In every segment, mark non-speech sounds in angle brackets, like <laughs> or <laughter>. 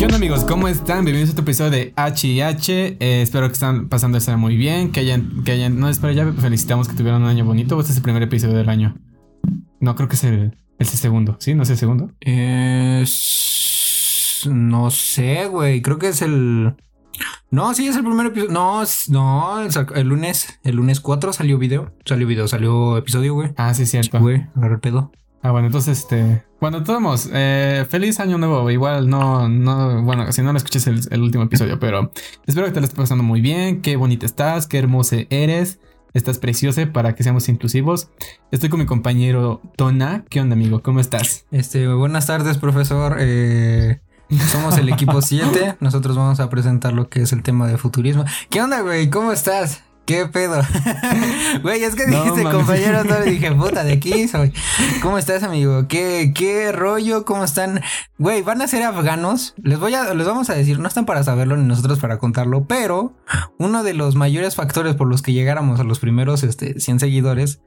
¿Qué onda amigos? ¿Cómo están? Bienvenidos a otro episodio de H&H. Eh, espero que están pasando esto muy bien, que hayan, que hayan, no, espero ya felicitamos que tuvieron un año bonito. Este es el primer episodio del año. No, creo que es el, el segundo, ¿sí? ¿No es el segundo? no sé, güey, creo que es el... No, sí, es el primer episodio. No, no, el lunes, el lunes 4 salió video. Salió video, salió episodio, güey. Ah, sí, cierto. Güey, agarra el pedo. Ah, bueno, entonces, este. Bueno, todos, eh, feliz año nuevo. Igual no, no, bueno, si no lo escuches el, último episodio, pero espero que te lo estés pasando muy bien. Qué bonita estás, qué hermosa eres. Estás preciosa para que seamos inclusivos. Estoy con mi compañero Tona. ¿Qué onda, amigo? ¿Cómo estás? Este, buenas tardes, profesor. Eh, somos el equipo <laughs> 7. Nosotros vamos a presentar lo que es el tema de futurismo. ¿Qué onda, güey? ¿Cómo estás? ¿Qué pedo? <laughs> Güey, es que dijiste compañero, no dije, <laughs> puta, de aquí soy. ¿Cómo estás, amigo? ¿Qué, qué rollo? ¿Cómo están? Güey, van a ser afganos. Les voy a, les vamos a decir, no están para saberlo ni nosotros para contarlo, pero uno de los mayores factores por los que llegáramos a los primeros este, 100 seguidores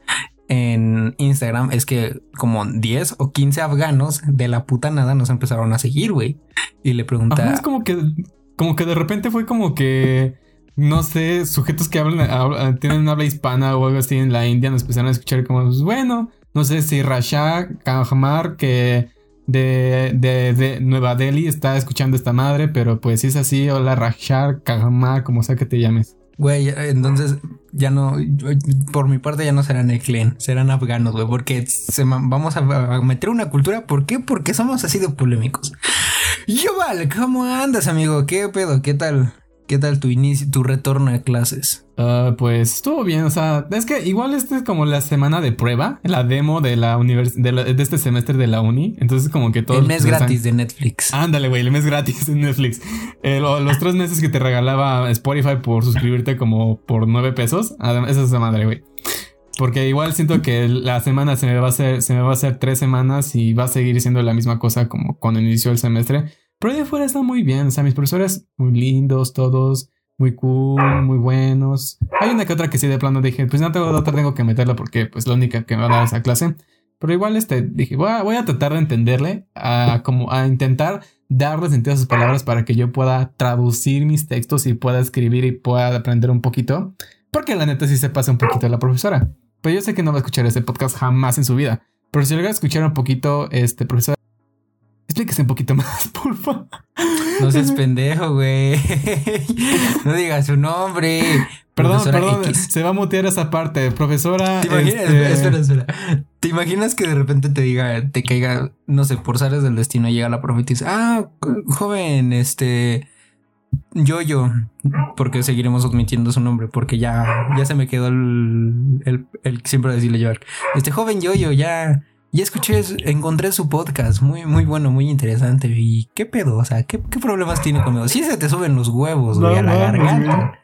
en Instagram es que como 10 o 15 afganos de la puta nada nos empezaron a seguir, güey. Y le preguntaba. es como que, como que de repente fue como que no sé, sujetos que hablan, tienen habla hispana o algo así en la India nos empezaron a escuchar como, pues, bueno, no sé si Rasha Kajmar que de, de, Nueva Delhi está escuchando esta madre, pero pues si es así, hola Rasha Kajmar, como sea que te llames. Güey, entonces ya no, por mi parte ya no serán Eklen, serán afganos, güey, porque se, vamos a, meter una cultura, ¿por qué? Porque somos así de polémicos. Yo vale, ¿cómo andas, amigo? ¿Qué pedo? ¿Qué tal? ¿Qué tal tu inicio, tu retorno a clases? Ah, pues estuvo bien, o sea, es que igual este es como la semana de prueba, la demo de la de, este semestre de la uni, entonces como que todo... El mes gratis de Netflix. Ándale, güey, el mes gratis de Netflix. Eh, los tres meses que te regalaba Spotify por suscribirte como por nueve pesos, esa es esa madre, güey. Porque igual siento que la semana se me va a hacer, se me va a hacer tres semanas y va a seguir siendo la misma cosa como cuando inició el semestre. Pero de fuera está muy bien. O sea, mis profesores muy lindos, todos muy cool, muy buenos. Hay una que otra que sí de plano dije, pues no tengo otra, tengo que meterla porque pues la única que me va a dar esa clase. Pero igual este dije, voy a, a tratar de entenderle, a, como a intentar darle sentido a sus palabras para que yo pueda traducir mis textos y pueda escribir y pueda aprender un poquito. Porque la neta sí se pasa un poquito la profesora. Pero yo sé que no va a escuchar este podcast jamás en su vida. Pero si logra escuchar un poquito, este profesor Explíquese un poquito más, <laughs> por favor. No seas pendejo, güey. <laughs> No digas su nombre. Perdón, perdón, se va a mutear esa parte. Profesora. ¿Te imaginas? Este, espera, espera. ¿Te imaginas que de repente te diga, te caiga, no sé, por sales del destino, llega la profe y dice, ah, joven, este. Yo-Yo, porque seguiremos admitiendo su nombre, porque ya, ya se me quedó el, el, el siempre decirle yo. Este joven Yo-Yo, ya y escuché, encontré su podcast, muy, muy bueno, muy interesante. ¿Y qué pedo? O sea, ¿qué, problemas tiene conmigo? Si se te suben los huevos, güey, a la garganta.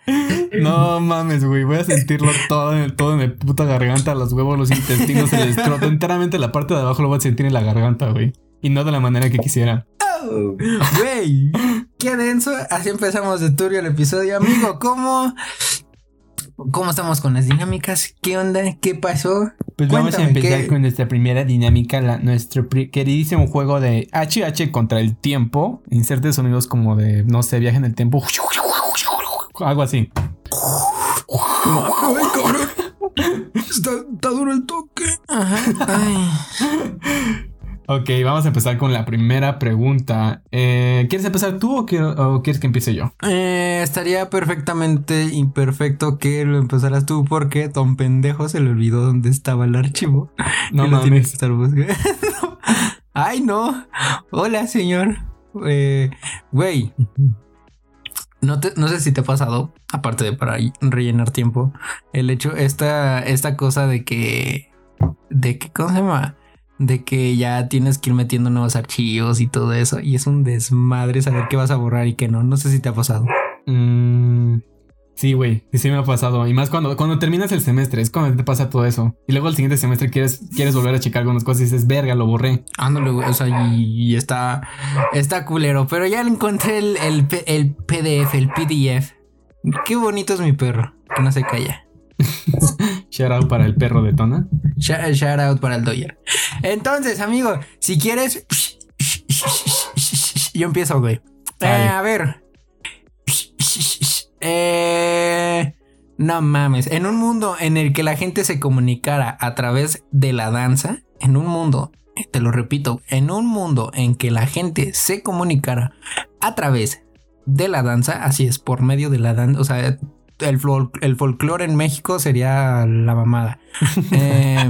No mames, güey, voy a sentirlo todo en, todo en mi puta garganta, los huevos, los intestinos, el escroto, enteramente la parte de abajo lo voy a sentir en la garganta, güey. Y no de la manera que quisiera. Oh, güey, qué denso. Así empezamos de turbio el episodio, amigo. ¿Cómo? ¿Cómo estamos con las dinámicas? ¿Qué onda? ¿Qué pasó? Pues vamos a empezar con nuestra primera dinámica, nuestro queridísimo juego de HH contra el tiempo. Inserte sonidos como de, no sé, viaje en el tiempo. Algo así. Ay, cabrón. Está, está, duro el toque. Ajá. Ay. <laughs> Ok, vamos a empezar con la primera pregunta. Eh, ¿Quieres empezar tú o, quieres que empiece yo? Eh, estaría perfectamente imperfecto que lo empezaras tú porque Tom Pendejo se le olvidó dónde estaba el archivo. <laughs> No mames. <laughs> Ay, no. Hola, señor. Eh, güey. no, no sé si te ha pasado, aparte de para rellenar tiempo, el hecho, esta, esta cosa de que... De que, ¿cómo se llama? De que ya tienes que ir metiendo nuevos archivos y todo eso. Y es un desmadre saber qué vas a borrar y qué no. No sé si te ha pasado. Mm, sí, güey. Sí, me ha pasado. Y más cuando, cuando terminas el semestre, es cuando te pasa todo eso. Y luego al siguiente semestre quieres, quieres volver a checar algunas cosas y dices, verga, lo borré. Ándale, güey. O sea, y, está, está culero. Pero ya encontré el, el, el PDF, el PDF. Qué bonito es mi perro, que no se calla. <laughs> shout out para el perro de Tona. Shout, out para el Doyer. Entonces, amigo, si quieres, yo empiezo, güey. Eh, a ver. Eh, no mames. En un mundo en el que la gente se comunicara a través de la danza, en un mundo, te lo repito, en un mundo en que la gente se comunicara a través de la danza, así es, por medio de la danza, o sea, el, el folclore en México sería la mamada. <laughs> Eh,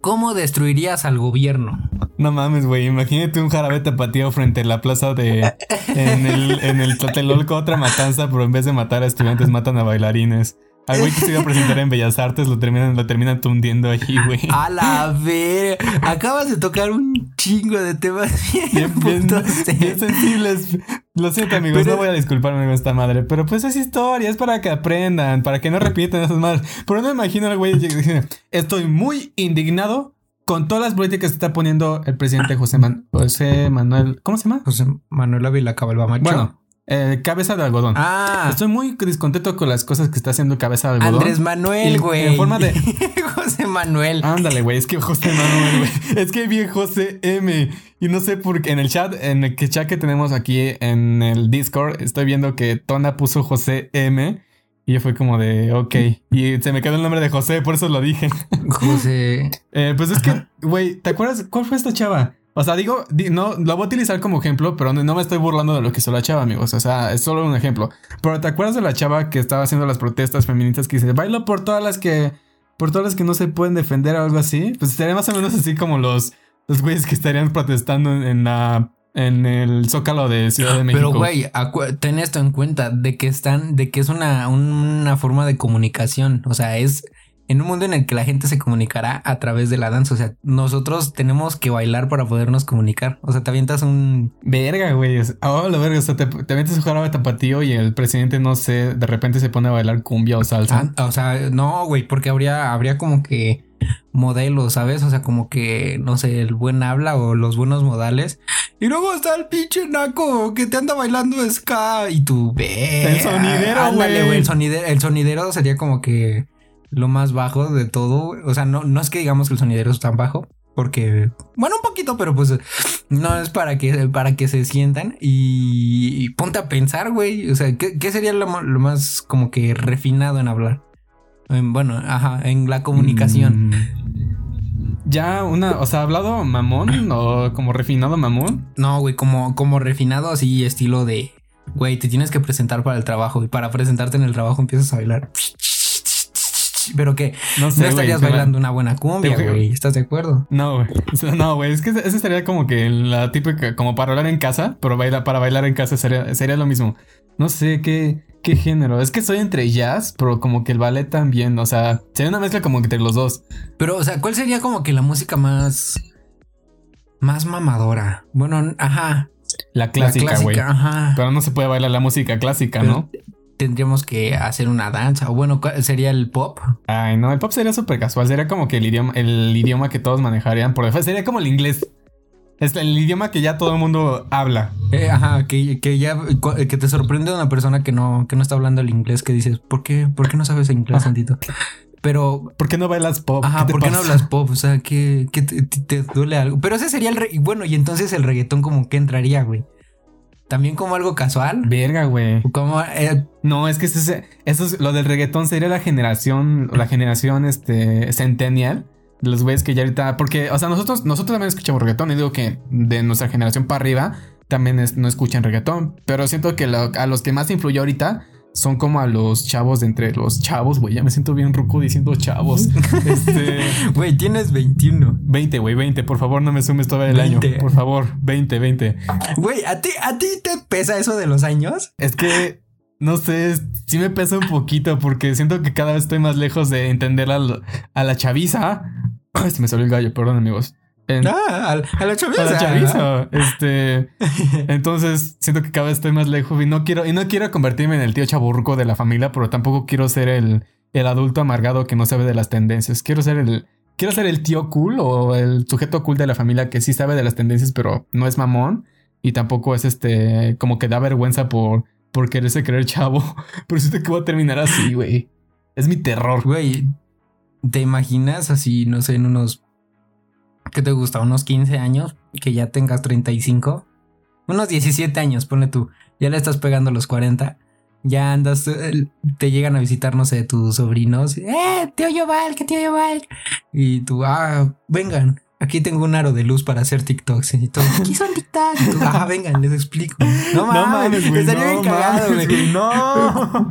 ¿Cómo destruirías al gobierno? No mames, güey. Imagínate un jarabe tapatío frente a la plaza de. En el, en el Tlatelolco, otra matanza, pero en vez de matar a estudiantes, matan a bailarines. Al güey que se iba a presentar en Bellas Artes lo terminan, lo terminan tundiendo allí, güey. A la ver. Acabas de tocar un chingo de temas bien, bien, bien sensibles. Lo siento, amigos, no voy a disculparme con esta madre. Pero pues es historia, es para que aprendan, para que no repitan esas madres. Pero no me imagino al güey que estoy muy indignado con todas las políticas que está poniendo el presidente José, José Manuel. ¿Cómo se llama? José Manuel Ávila Cabalbamacho. Bueno, eh, cabeza de algodón. Ah. Estoy muy descontento con las cosas que está haciendo cabeza de algodón. Andrés Manuel, güey. En forma de. <laughs> José Manuel. Ándale, güey. Es que José Manuel, güey. Es que vi José M. Y no sé por qué en el chat, en el chat que tenemos aquí en el Discord, estoy viendo que Tona puso José M. Y yo fue como de, ok. Y se me quedó el nombre de José, por eso lo dije. José. <laughs> Eh, pues es que, güey, ¿te acuerdas cuál fue esta chava? O sea, digo, no, lo voy a utilizar como ejemplo, pero no, me estoy burlando de lo que hizo la chava, amigos. O sea, es solo un ejemplo. Pero ¿te acuerdas de la chava que estaba haciendo las protestas feministas que dice, bailo por todas las que, por todas las que no se pueden defender o algo así? Pues sería más o menos así como los, los güeyes que estarían protestando en, la, en el Zócalo de Ciudad de México. Pero güey, ten esto en cuenta de que están, de que es una, una forma de comunicación. O sea, es en un mundo en el que la gente se comunicará a través de la danza. O sea, nosotros tenemos que bailar para podernos comunicar. O sea, te avientas un. Verga, güey. Oh, la verga. O sea, te, avientas un jarabe tapatío y el presidente, no sé, de repente se pone a bailar cumbia o salsa. Ah, o sea, no, güey, porque habría, habría como que modelos, ¿sabes? O sea, como que, no sé, el buen habla o los buenos modales. Y luego está el pinche naco que te anda bailando ska y tú ve. El sonidero, güey. El sonidero, el sonidero sería como que lo más bajo de todo. O sea, no, no es que digamos que el sonidero es tan bajo, porque, bueno, un poquito, pero pues no es para que, para que se sientan y, ponte a pensar, güey. O sea, ¿qué, sería lo, más como que refinado en hablar? bueno, ajá, en la comunicación. Mm. Ya una, o sea, hablado mamón o como refinado mamón. No, güey, como, como refinado así, estilo de, güey, te tienes que presentar para el trabajo y para presentarte en el trabajo empiezas a bailar pero que no, estarías bailando una buena cumbia, güey. ¿Estás de acuerdo? No, güey. No, güey. Es que esa sería como que la típica, como para bailar en casa, pero baila, para bailar en casa sería, sería lo mismo. No sé qué, qué género. Es que soy entre jazz, pero como que el ballet también. O sea, sería una mezcla como entre los dos. Pero, o sea, ¿cuál sería como que la música más. más mamadora? Bueno, ajá. La clásica, güey. Pero no se puede bailar la música clásica, ¿no? Tendríamos que hacer una danza. O bueno, sería el pop. Ay, no, el pop sería súper casual. Sería como que el idioma, el idioma que todos manejarían por default. Sería como el inglés. Es el idioma que ya todo el mundo habla. Eh, ajá, que, ya que te sorprende una persona que no, que no está hablando el inglés, que dices, ¿por qué, ¿por qué no sabes inglés, Santito? Pero. ¿Por qué no bailas pop? Ajá, ¿por qué no hablas pop? O sea, que, te, duele algo. Pero ese sería el. bueno, y entonces el reggaetón, como que entraría, güey también como algo casual. Verga, güey. Como eh, no, es que eso es, lo del reggaetón sería la generación, la generación este centennial. De los güeyes que ya ahorita. Porque, o sea, nosotros, nosotros también escuchamos reggaetón. Y digo que de nuestra generación para arriba también no escuchan reggaetón. Pero siento que a los que más influyó ahorita son como a los chavos de entre los chavos, güey. Ya me siento bien ruco diciendo chavos. <laughs> este. Güey, tienes 21. 20, güey, 20. Por favor, no me sumes todo el año. Por favor, 20, 20. Güey, ¿a ti, ¿a ti te pesa eso de los años? Es que. No sé, sí me pesa un poquito porque siento que cada vez estoy más lejos de entender a, a la chaviza. Ay, <clears throat> se me salió el gallo, perdón amigos ah, a, la chaviza. A la chaviza. Este. <laughs> entonces siento que cada vez estoy más lejos y no quiero, y no quiero convertirme en el tío chaburruco de la familia, pero tampoco quiero ser el, el adulto amargado que no sabe de las tendencias. Quiero ser el. Quiero ser el tío cool o el sujeto cool de la familia que sí sabe de las tendencias, pero no es mamón. Y tampoco es este. como que da vergüenza por, por quererse creer chavo. <laughs> Pero siento que voy a terminar así, güey. Es mi terror. Güey. ¿Te imaginas así, no sé, en unos ¿qué te gusta? Unos 15 años, que ya tengas 35 unos 17 años, ponle tú. Ya le estás pegando los 40. Ya andas, eh, te llegan a visitar, no sé, tus sobrinos. ¡Eh, tío Yoval, que tío Yoval! Y tú, ah, vengan, aquí tengo un aro de luz para hacer TikToks. Y todo, ¿qué son TikToks? ah, vengan, les explico. No <laughs> mames, güey. Estaría bien cagado, güey. No.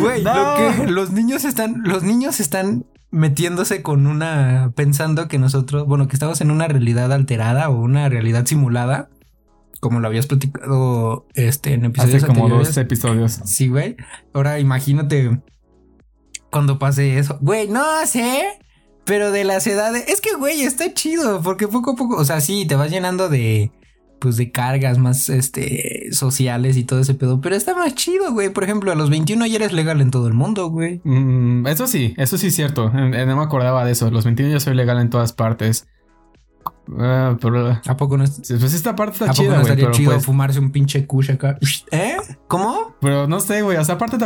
Güey, lo que los niños están, los niños están metiéndose con una, pensando que nosotros, bueno, que estamos en una realidad alterada o una realidad simulada. Como lo habías platicado este, en episodios Hace como anteriores. dos episodios. Sí, güey. Ahora imagínate cuando pase eso. Güey, no sé. Pero de las edades. Es que, güey, está chido. Porque poco a poco. O sea, sí, te vas llenando de. Pues de cargas más este sociales y todo ese pedo. Pero está más chido, güey. Por ejemplo, a los 21 ya eres legal en todo el mundo, güey. Mm, eso sí, eso sí es cierto. Eh, eh, No me acordaba de eso. Los 21 yo soy legal en todas partes. Ah, pero ¿A poco no, es- pues esta parte ¿a está poco chida, no güey. estaría chido pues, fumarse un pinche kush acá? ¿Eh? ¿Cómo? pero no sé, güey. O sea, aparte,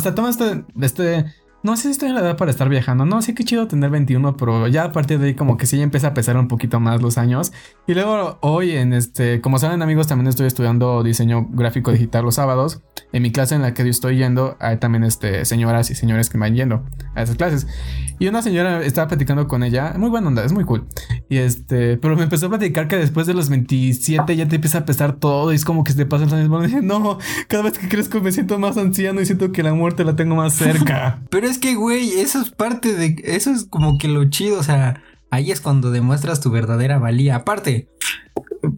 sea, toma este, este. No sé si estoy en la edad para estar viajando. No, sí que chido tener 21, pero ya a partir de ahí como que sí ya empieza a pesar un poquito más los años. Y luego hoy en este, como saben amigos, también estoy estudiando diseño gráfico digital los sábados. En mi clase en la que yo estoy yendo, hay también este, señoras y señores que van yendo a esas clases. Y una señora estaba platicando con ella, muy buena onda, es muy cool. Y este, pero me empezó a platicar que después de los 27 ya te empieza a pesar todo y es como que se te pasan los años. Dije, no, cada vez que crezco me siento más anciano y siento que la muerte la tengo más cerca. <laughs> Pero es que, güey, eso es parte de. Eso es como que lo chido. O sea, ahí es cuando demuestras tu verdadera valía. Aparte,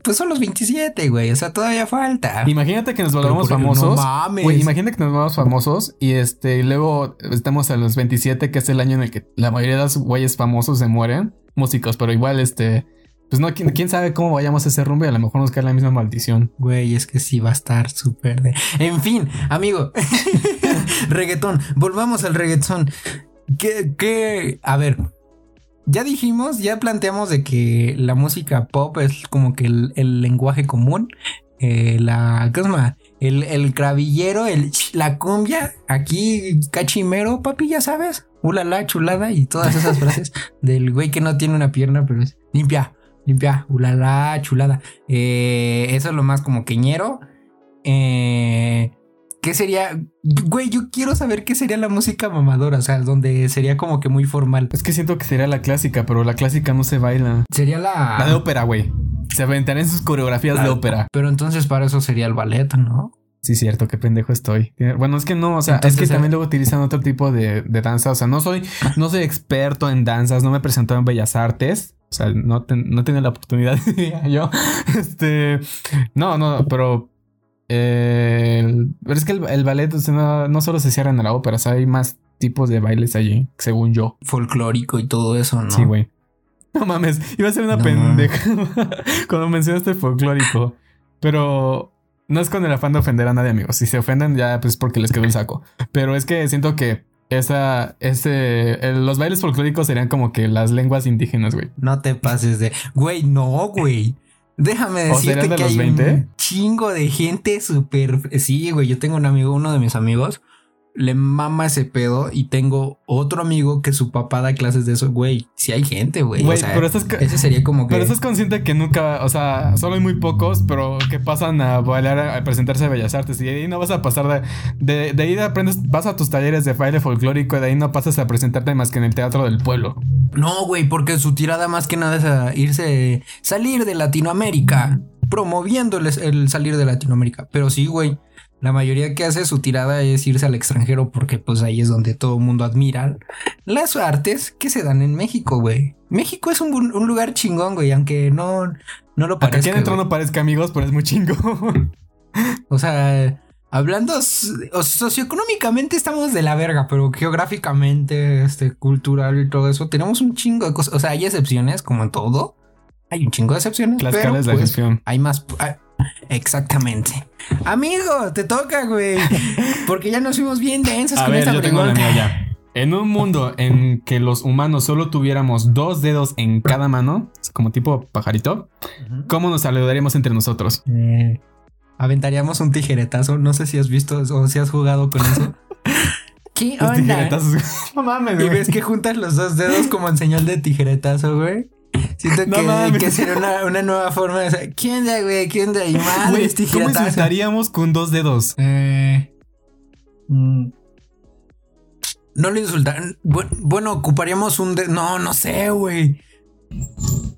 pues son los 27, güey. O sea, todavía falta. Imagínate que nos volvamos famosos. no mames. Güey, imagínate que nos volvamos famosos y este, y luego estamos a los 27, que es el año en el que la mayoría de los güeyes famosos se mueren, músicos, pero igual este, pues no, quién, quién sabe cómo vayamos a ese rumbo y a lo mejor nos cae la misma maldición. Güey, es que sí va a estar súper de. En fin, amigo. <laughs> reggaetón. Volvamos al reggaetón. ¿Qué, qué? A ver. Ya dijimos, ya planteamos de que la música pop es como que el, el lenguaje común. Eh, la. ¿Qué? El, el cravillero, el, la cumbia, aquí cachimero, papi, ya sabes. Ulala, chulada y todas esas <laughs> frases del güey que no tiene una pierna, pero es limpia, limpia, ulala, chulada. Eh, eso es lo más como queñero. Eh, ¿Qué sería? Güey, yo quiero saber qué sería la música mamadora, o sea, donde sería como que muy formal. Es que siento que sería la clásica, pero la clásica no se baila. Sería la... La de ópera, güey. Se aventarían sus coreografías de La- ópera. Pero entonces para eso sería el ballet, ¿no? Sí, cierto, qué pendejo estoy. Bueno, es que no, o sea, Entonces, es que también luego utilizan otro tipo de, de danza. O sea, no soy, no soy experto en danzas, no me presentó en Bellas Artes. O sea, no, ten- no tenía la oportunidad, <laughs> diría yo. Este, no, no, pero, eh, pero es que el, el ballet o sea, no, no solo se cierra en la ópera, o sea, hay más tipos de bailes allí, según yo. Folclórico y todo eso, ¿no? Sí, güey. No mames, iba a ser una No. pendeja <laughs> cuando mencionaste folclórico. Pero no es con el afán de ofender a nadie, amigos. Si se ofenden, ya pues porque les quedó el saco. Pero es que siento que esa, ese, el- los bailes folclóricos serían como que las lenguas indígenas, güey. No te pases de... Güey, no, güey. Déjame ¿O decirte de que hay 20? un chingo de gente súper... Sí, güey, yo tengo un amigo, uno de mis amigos, le mama ese pedo y tengo otro amigo que su papá da clases de eso. Güey, sí hay gente, güey. Güey, o sea, pero estás ca- ese sería como que... Pero estás consciente que nunca, o sea, solo hay muy pocos, pero que pasan a bailar a presentarse a Bellas Artes y de ahí no vas a pasar de, de, de ahí aprendes, vas a tus talleres de baile folclórico y de ahí no pasas a presentarte más que en el teatro del pueblo. No, güey, porque su tirada más que nada es a irse, salir de Latinoamérica, promoviendo el, el salir de Latinoamérica. Pero sí, güey, la mayoría que hace su tirada es irse al extranjero porque pues ahí es donde todo el mundo admira las artes que se dan en México, güey. México es un, un lugar chingón, güey, aunque no, no lo Acá aquí parezca. adentro no parezca amigos, pero es muy chingo. <laughs> O sea, hablando o socioeconómicamente estamos de la verga, pero geográficamente, este, cultural y todo eso, tenemos un chingo de cosas. O sea, hay excepciones, como en todo. Hay un chingo de excepciones. Las pero, de la pues, excepción. Hay más. Exactamente. Amigo, te toca, güey. Porque ya nos fuimos bien densos A con ver, esta yo tengo la pregunta. mía ya. En un mundo en que los humanos solo tuviéramos dos dedos en cada mano, como tipo pajarito. ¿cómo nos saludaríamos entre nosotros? Eh, aventaríamos un tijeretazo. No sé si has visto o si has jugado con eso. <laughs> ¿Qué onda? tijeretazos. <laughs> no mames, Y güey. ves que juntas los dos dedos como en señal de tijeretazo, güey. Siento No que, mames. que sería una, una nueva forma de saber. ¿Quién onda, güey? ¿Quién onda? Y madre, Güey, ¿Cómo insultaríamos con dos dedos? Eh, mm, no lo insultaron. Bu- Bueno, ocuparíamos un. de- no, no sé, güey.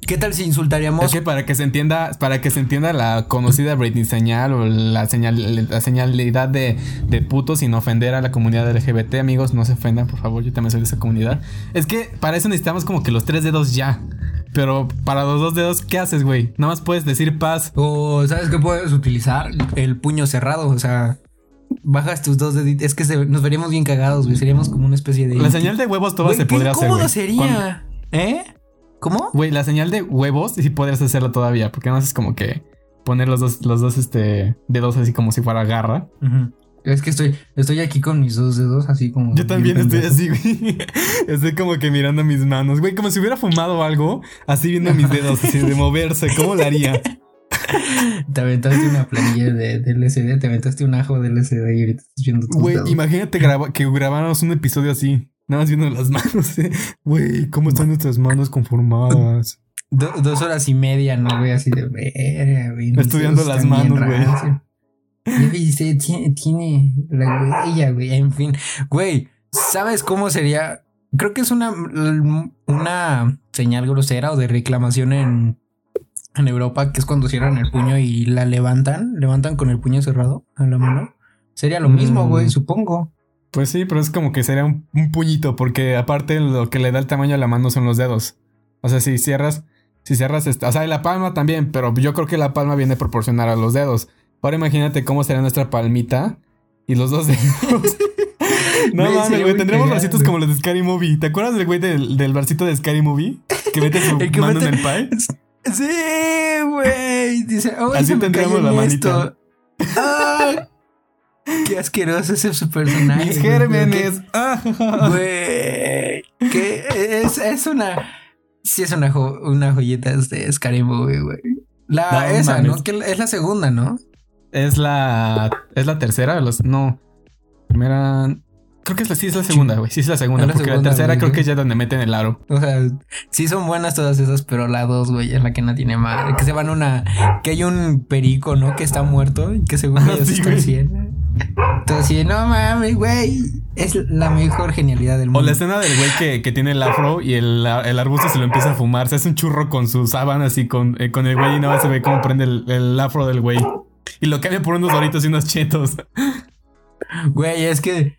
¿Qué tal si insultaríamos? Es que para que se entienda, para que se entienda la conocida Britney señal o la señal, la señalidad de, de puto sin ofender a la comunidad LGBT, amigos, no se ofendan, por favor, yo también soy de esa comunidad. Es que para eso necesitamos como que los tres dedos ya. Pero para los dos dedos, ¿qué haces, güey? Nada más puedes decir paz. O, ¿sabes qué puedes utilizar? El puño cerrado, o sea. Bajas tus dos deditos. Es que se- nos veríamos bien cagados, güey. Seríamos como una especie de. La señal de huevos toda se podría hacer, güey. sería. ¿Eh? ¿Cómo? Güey, la señal de huevos sí podrías hacerla todavía, porque no es como que poner los dos, los dos este, dedos así como si fuera garra. Ujú. Es que estoy, estoy aquí con mis dos dedos, así como. Yo también estoy así, güey. Estoy como que mirando mis manos, güey, como si hubiera fumado algo, así viendo mis dedos, así de moverse, ¿cómo lo haría? <laughs> Te aventaste una planilla de, de LCD, te aventaste un ajo de LCD y ahorita estás viendo Güey, imagínate graba- que grabáramos un episodio así, nada más viendo las manos, ¿eh? güey, ¿cómo están nuestras manos conformadas? Do- dos horas y media, ¿no, güey? Así de verga, güey. Estudiando las manos, güey. Ya viste, tiene, tiene la huella, güey. En fin, güey, ¿sabes cómo sería? Creo que es una, una señal grosera o de reclamación en, en Europa, que es cuando cierran el puño y la levantan, levantan con el puño cerrado a la mano. Sería lo mismo, Mm. güey, supongo. Pues sí, pero es como que sería un, un puñito, porque aparte lo que le da el tamaño a la mano son los dedos. O sea, si cierras, si cierras, esta- o sea, y la palma también, pero yo creo que la palma viene proporcional a los dedos. Ahora imagínate cómo sería nuestra palmita y los dos dedos. <laughs> no mames, güey, muy tendríamos cagado. como los de Scary Movie. ¿Te acuerdas del güey del, del barcito de Scary Movie? Que mete su <laughs> El que mano en el pie. <laughs> Sí, güey. Dice, oh, Así tendríamos la manita. Ah, qué asqueroso ese su personaje. Mis gérmenes. Güey. Que es, es una. Sí, es una, jo- una joyita de Scary Movie, güey. La No esa, mames. ¿no? Que es la segunda, ¿no? Es la. ¿Es la tercera? Los, no. Primera. Creo que es la, sí es la segunda, güey. Sí es la segunda. La porque segunda, la tercera creo que es ya donde meten el aro. O sea, sí son buenas todas esas, pero la dos, güey, es la que no tiene madre. Que se van una. Que hay un perico, ¿no? Que está muerto y que según Ah, ellos sí, está 100. Entonces, sí, no mames, güey. Es la mejor genialidad del O mundo. la escena del güey que, que tiene el afro y el, el arbusto se lo empieza a fumar. Se hace un churro con su sábana así con, eh, con el güey y nada más se ve cómo prende el, el afro del güey. Y lo cambia por unos doritos y unos chetos. <laughs> Güey, es que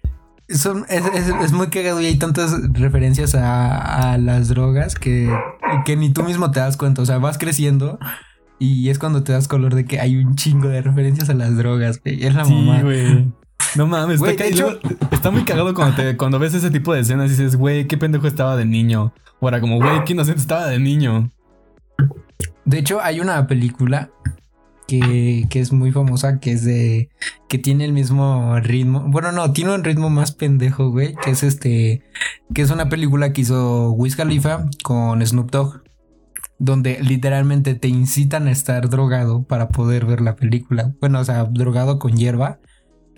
son, es, es- es muy cagado y hay tantas referencias a, a las drogas que, que ni tú mismo te das cuenta. O sea, vas creciendo y es cuando te das color de que hay un chingo de referencias a las drogas, güey. Es la Sí, mamá. güey. No mames, Güey, hecho- está muy cagado cuando, te, cuando ves ese tipo de escenas y dices, güey, qué pendejo estaba de niño. O era como, güey, qué inocente estaba de niño. De hecho, hay una película que, es muy famosa, que es de. que tiene el mismo ritmo. Bueno, no, tiene un ritmo más pendejo, güey. Que es este. que es una película que hizo Wiz Khalifa con Snoop Dogg. Donde literalmente te incitan a estar drogado para poder ver la película. Bueno, o sea, drogado con hierba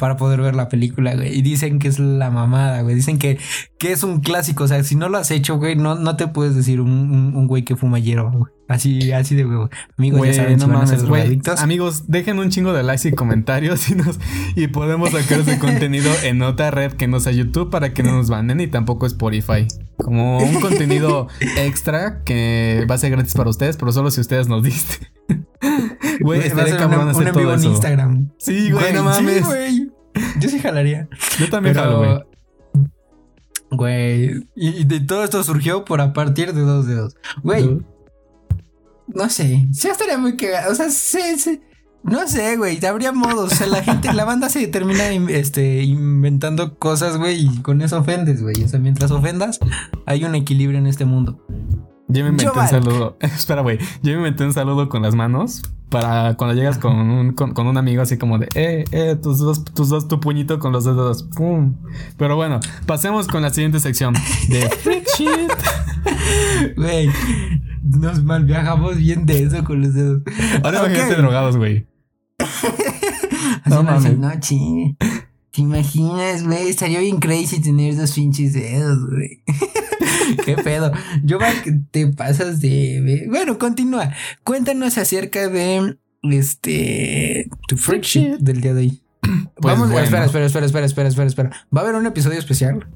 para poder ver la película, güey. Y dicen que es la mamada, güey. Dicen que, que es un clásico. O sea, si no lo has hecho, güey, no, no te puedes decir un, un- un güey que fuma hierba, güey. Así, así de güey. Amigos, ya saben, no mames. Amigos, dejen un chingo de likes y comentarios y, nos, y podemos sacar ese <laughs> contenido en otra red que no sea YouTube para que no nos banden y tampoco Spotify. Como un contenido <laughs> extra que va a ser gratis para ustedes, pero solo si ustedes nos diste. Güey, estaría cabrón un, un hacer en todo vivo en. Instagram. Sí, güey, no sí, mames. güey. Yo sí jalaría. Yo también jalo, güey. Pero, güey, y, y de todo esto surgió por a partir de dos dedos. Güey, no sé, sí estaría muy cagado. O sea, sí, sí. No sé, güey, habría modos. O sea, la gente, la banda se termina in- este, inventando cosas, güey, y con eso ofendes, güey. O sea, mientras ofendas, hay un equilibrio en este mundo. Yo me inventé un saludo. <laughs> Espera, güey. Yo me inventé un saludo con las manos para cuando llegas con un, con, con un amigo así como de, eh, eh, tus dos, tus dos, tu puñito con los dedos. Pum. Pero bueno, pasemos con la siguiente sección de <laughs> Freak Shit. <laughs> Güey, nos malviajamos bien de eso con los dedos. Ahora Ok. imagínate drogados, güey. Así No mames. no, chingue. ¿Te imaginas, güey? Estaría bien crazy tener dos pinches dedos, güey. <laughs> ¿Qué pedo? Yo te pasas de... Bueno, continúa. Cuéntanos acerca de este tu freak del día de hoy. Pues Vamos, espera, espera, espera, espera, espera, espera, espera. Va a haber un episodio especial.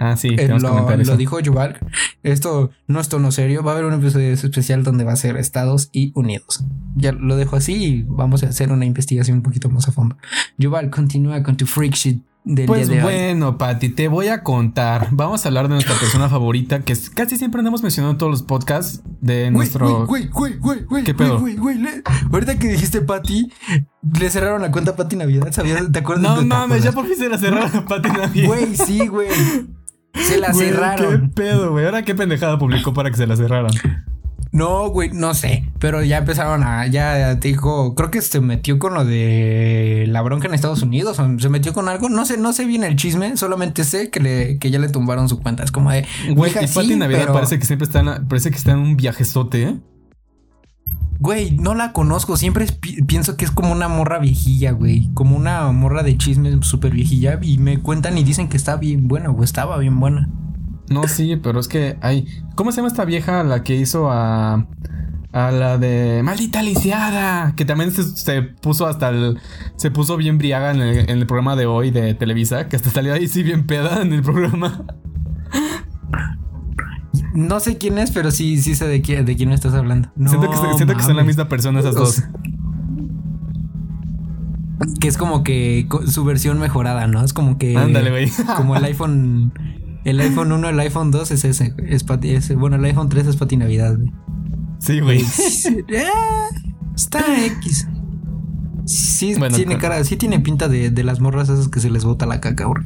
Ah, sí, eh, lo, lo dijo Yuval. Esto no es tono serio. Va a haber un episodio especial donde va a ser Estados y Unidos. Ya lo dejo así y vamos a hacer una investigación un poquito más a fondo. Yuval, continúa con tu freak shit pues bueno, Pati, te voy a contar. Vamos a hablar de nuestra persona favorita, que casi siempre andamos mencionando en todos los podcasts de nuestro. Güey, güey, güey, güey, ¿Qué pedo? Güey, güey, Ahorita que dijiste Pati, le cerraron la cuenta a Pati Navidad, ¿sabías? ¿Te acuerdas? No mames, ya por fin se la cerraron a Pati <laughs> Navidad. Güey, sí, güey. Se la cerraron. ¿Qué pedo, güey? Ahora qué pendejada publicó para que se la cerraran. No, güey, no sé. Pero ya empezaron a. Ya dijo. Creo que se metió con lo de la bronca en Estados Unidos. O se metió con algo. No sé, no sé bien el chisme. Solamente sé que, le, que ya le tumbaron su cuenta. Es como de. Güey, y Pati Navidad parece que siempre está en, parece que está en un viajezote, ¿eh? Güey, no la conozco. Siempre pienso que es como una morra viejilla, güey. Como una morra de chisme súper viejilla. Y me cuentan y dicen que está bien buena o estaba bien buena. No, sí, pero es que hay. ¿Cómo se llama esta vieja la que hizo a. A la de. Maldita lisiada. Que también se, puso hasta el. Se puso bien briaga en el, programa de hoy de Televisa. Que hasta salió ahí sí bien peda en el programa. No sé quién es, pero sí, sí sé de, quién, de quién estás hablando. siento, que, siento que, son la misma persona esas dos. Que es como que su versión mejorada, ¿no? Es como que. Ándale, güey. Como el iPhone. El iPhone 1, el iPhone 2 es ese. Es bueno, el iPhone 3 es para Navidad, güey. Sí, güey. Ah, está X. Sí, tiene cara, sí tiene pinta de, de, las morras esas que se les bota la caca, güey.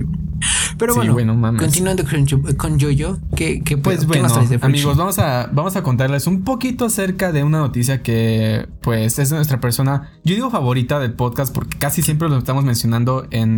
Pero bueno, continuando con, con Jojo, ¿qué, qué, pues bueno, amigos, vamos a, vamos a contarles un poquito acerca de una noticia que pues es nuestra persona, yo digo favorita del podcast porque casi siempre lo estamos mencionando en,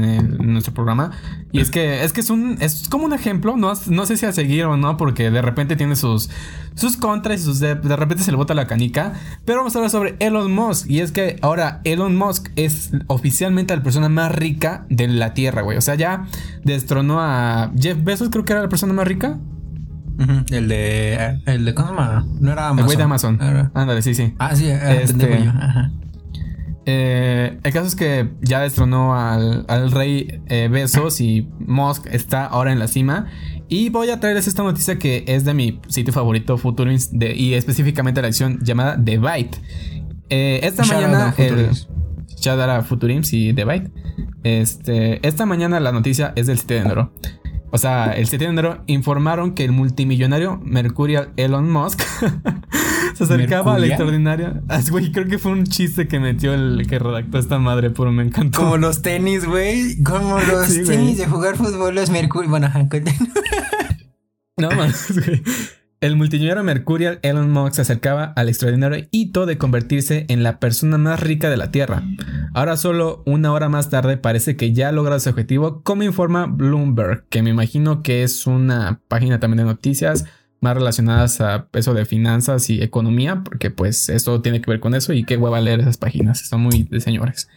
nuestro programa. Y es que es que es un es como un ejemplo, no, no sé si a seguir o no porque de repente tiene sus sus contras y sus de, de repente se le bota la canica, pero vamos a hablar sobre Elon Musk. Y es que ahora Elon Musk es oficialmente la persona más rica de la Tierra, güey, o sea, ya destronó a Jeff Bezos, creo que era la persona más rica. El de. El de. ¿Cómo se llama? No era Amazon. El güey de Amazon. Ándale, sí, sí. Ah, sí, este, eh, el caso es que ya destronó al, rey eh, Bezos y Musk está ahora en la cima. Y voy a traerles esta noticia que es de mi sitio favorito, Futurins, y específicamente la acción llamada The Byte. Eh, esta mañana. El, Shadara Futurims y The Byte. Este, esta mañana la noticia es del 7 de enero. O sea, el 7 de enero informaron que el multimillonario Mercurial Elon Musk <laughs> se acercaba a la extraordinaria. Ah, güey, creo que fue un chiste que metió el que redactó esta madre, pero me encantó. Como los tenis, güey. Como <laughs> los tenis de jugar fútbol, los Mercurio. Bueno, no más, güey. El multimillonario Mercurial Elon Musk se acercaba al extraordinario hito de convertirse en la persona más rica de la Tierra. Ahora solo una hora más tarde parece que ya ha logrado su objetivo, como informa Bloomberg, que me imagino que es una página también de noticias más relacionadas a eso de finanzas y economía, porque pues esto tiene que ver con eso y qué hueva leer esas páginas, son muy de señores.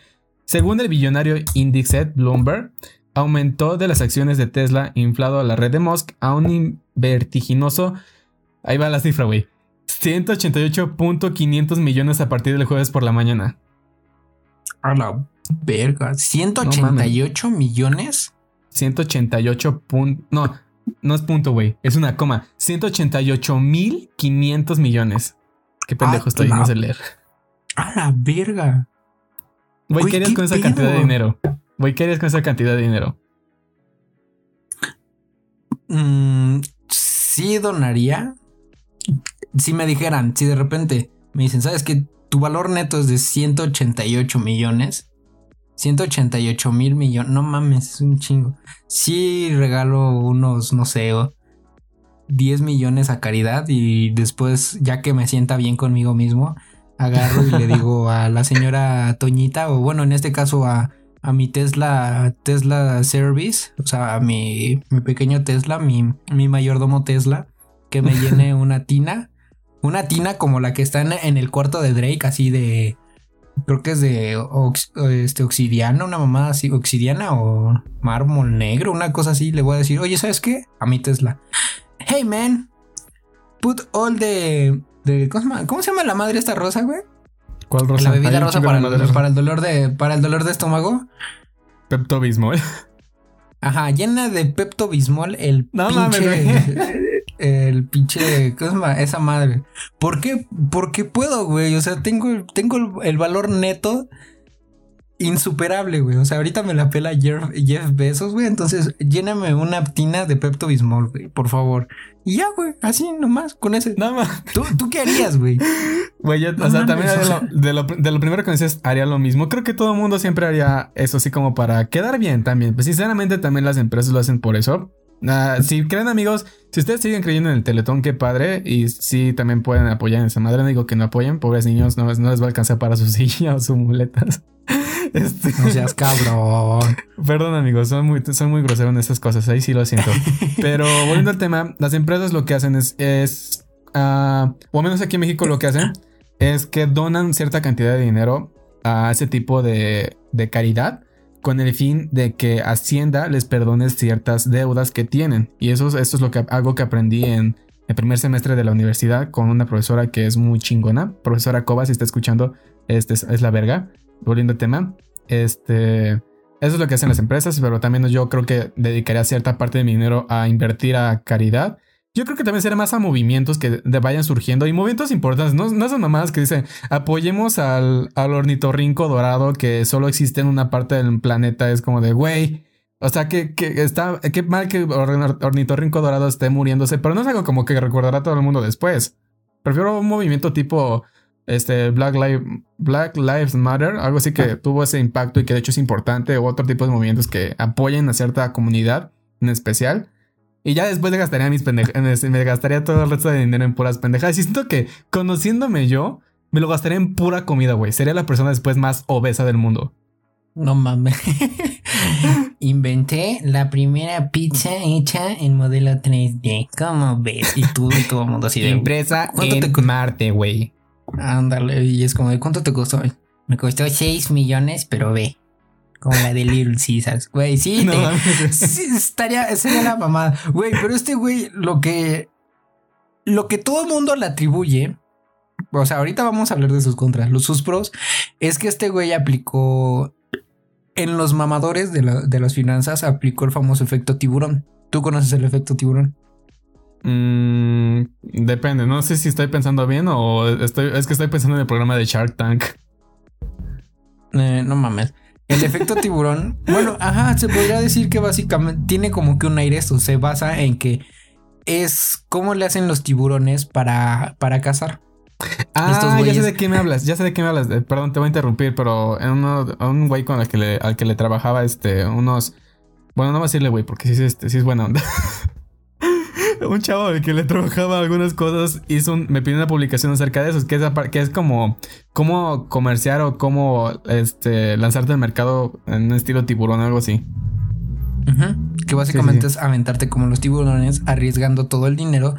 Según el billonario Indexet Bloomberg, aumentó de las acciones de Tesla inflado a la red de Musk a un vertiginoso Ahí va la cifra, güey. 188.500 millones a partir del jueves por la mañana. A la verga. ¿188 millones? 188 No, no es punto, güey. Es una coma. 188.500 millones. Qué pendejo estoy, no sé leer. A la verga. Güey, ¿qué harías con esa cantidad de dinero? Güey, ¿qué harías con esa cantidad de dinero? Mm, sí donaría si me dijeran, si de repente me dicen, ¿sabes que tu valor neto es de 188 millones? 188 mil millones, no mames, es un chingo. Si regalo unos, no sé, 10 millones a caridad y después, ya que me sienta bien conmigo mismo, agarro y le <laughs> digo a la señora Toñita, o bueno, en este caso a, a mi Tesla, Tesla Service, o sea, a mi, mi pequeño Tesla, mi, mi mayordomo Tesla, que me llene <laughs> una tina una tina como la que está en, el cuarto de Drake, así de. creo que es de este obsidiana, una mamada así, obsidiana o mármol negro, una cosa así. Le voy a decir, oye, ¿sabes qué? A mi Tesla. Hey man, put all the, ¿cómo, se llama, la madre esta rosa, güey? ¿Cuál rosa? La bebida rosa para, el, para el dolor de para el dolor de estómago. Pepto Bismol. Aja, llena de Pepto Bismol el no, pinche <laughs> el pinche, ¿cómo se Esa madre. ¿Por qué? Porque puedo, güey. O sea, tengo, tengo el valor neto insuperable, güey. O sea, ahorita me la pela Jeff, Jeff Bezos, güey. Entonces, lléname una tina de Pepto Bismol, güey, por favor. Y ya, güey, así nomás, con ese. Nada más. ¿Tú, ¿Tú, qué harías, güey? <laughs> Güey, yo, o sea, también de, lo, de, lo, primero que me dices, haría lo mismo. Creo que todo el mundo siempre haría eso así como para quedar bien también. Pues sinceramente también las empresas lo hacen por eso. Uh, si creen amigos, si ustedes siguen creyendo en el Teletón, qué padre. Y si también pueden apoyar en esa madre. No digo que no apoyen, pobres niños, no, no les va a alcanzar para su <laughs> silla o sus muletas. Este... No seas cabrón. <laughs> Perdón, amigos, son muy, son muy groseros en esas cosas. Ahí sí lo siento. <laughs> Pero volviendo al tema, las empresas lo que hacen es, es uh, o menos aquí en México lo que hacen es que donan cierta cantidad de dinero a ese tipo de, de caridad con el fin de que Hacienda les perdone ciertas deudas que tienen. Y eso, esto es lo que, algo que aprendí en el primer semestre de la universidad con una profesora que es muy chingona. Profesora Coba, si está escuchando, este es, la verga. Volviendo al tema. Este, eso es lo que hacen las empresas, pero también yo creo que dedicaría cierta parte de mi dinero a invertir a caridad yo creo que también será más a movimientos que vayan surgiendo y movimientos importantes. No, no son mamadas que dicen apoyemos al, al ornitorrinco dorado que solo existe en una parte del planeta. Es como de güey. O sea, que, que está, qué mal que ornitorrinco dorado esté muriéndose, pero no es algo como que recordará a todo el mundo después. Prefiero un movimiento tipo este Black, Black Lives Matter, algo así que ah. tuvo ese impacto y que de hecho es importante, o otro tipo de movimientos que apoyen a cierta comunidad en especial. Y ya después le gastaría mis pendejadas. Me gastaría todo el resto de dinero en puras pendejadas. Y siento que conociéndome yo, me lo gastaría en pura comida, güey. Sería la persona después más obesa del mundo. No mames. <laughs> Inventé la primera pizza hecha en modelo 3D. ¿Cómo ves? Y tú y todo el mundo así de. Empresa en te... Marte, güey. Ándale. Y es como, ¿de cuánto te costó? Me costó 6 millones, pero ve. Como la de Little Caesars, güey. <laughs> Sí, estaría, sería la mamada. Güey, pero este güey, lo que. Lo que todo el mundo le atribuye. O sea, ahorita vamos a hablar de sus contras. Los sus pros es que este güey aplicó. En los mamadores de, las finanzas aplicó el famoso efecto tiburón. ¿Tú conoces el efecto tiburón? Mm, depende, no sé si estoy pensando bien o estoy, es que estoy pensando en el programa de Shark Tank. Eh, no mames. El efecto tiburón, bueno, ajá, se podría decir que básicamente tiene como que un aire esto, se basa en que es cómo le hacen los tiburones para, para cazar. Ah, ya sé de qué me hablas, ya sé de qué me hablas. Perdón, te voy a interrumpir, pero en uno, un güey con el que le, al que le trabajaba, este, unos. Bueno, no voy a decirle güey, porque sí, es, este, sí es buena onda. <laughs> <laughs> un chavo al que le trabajaba algunas cosas hizo me pidió una publicación acerca de eso, que es, que es como cómo comerciar o cómo este, lanzarte al mercado en un estilo tiburón o algo así. Que básicamente es aventarte como los tiburones, arriesgando todo el dinero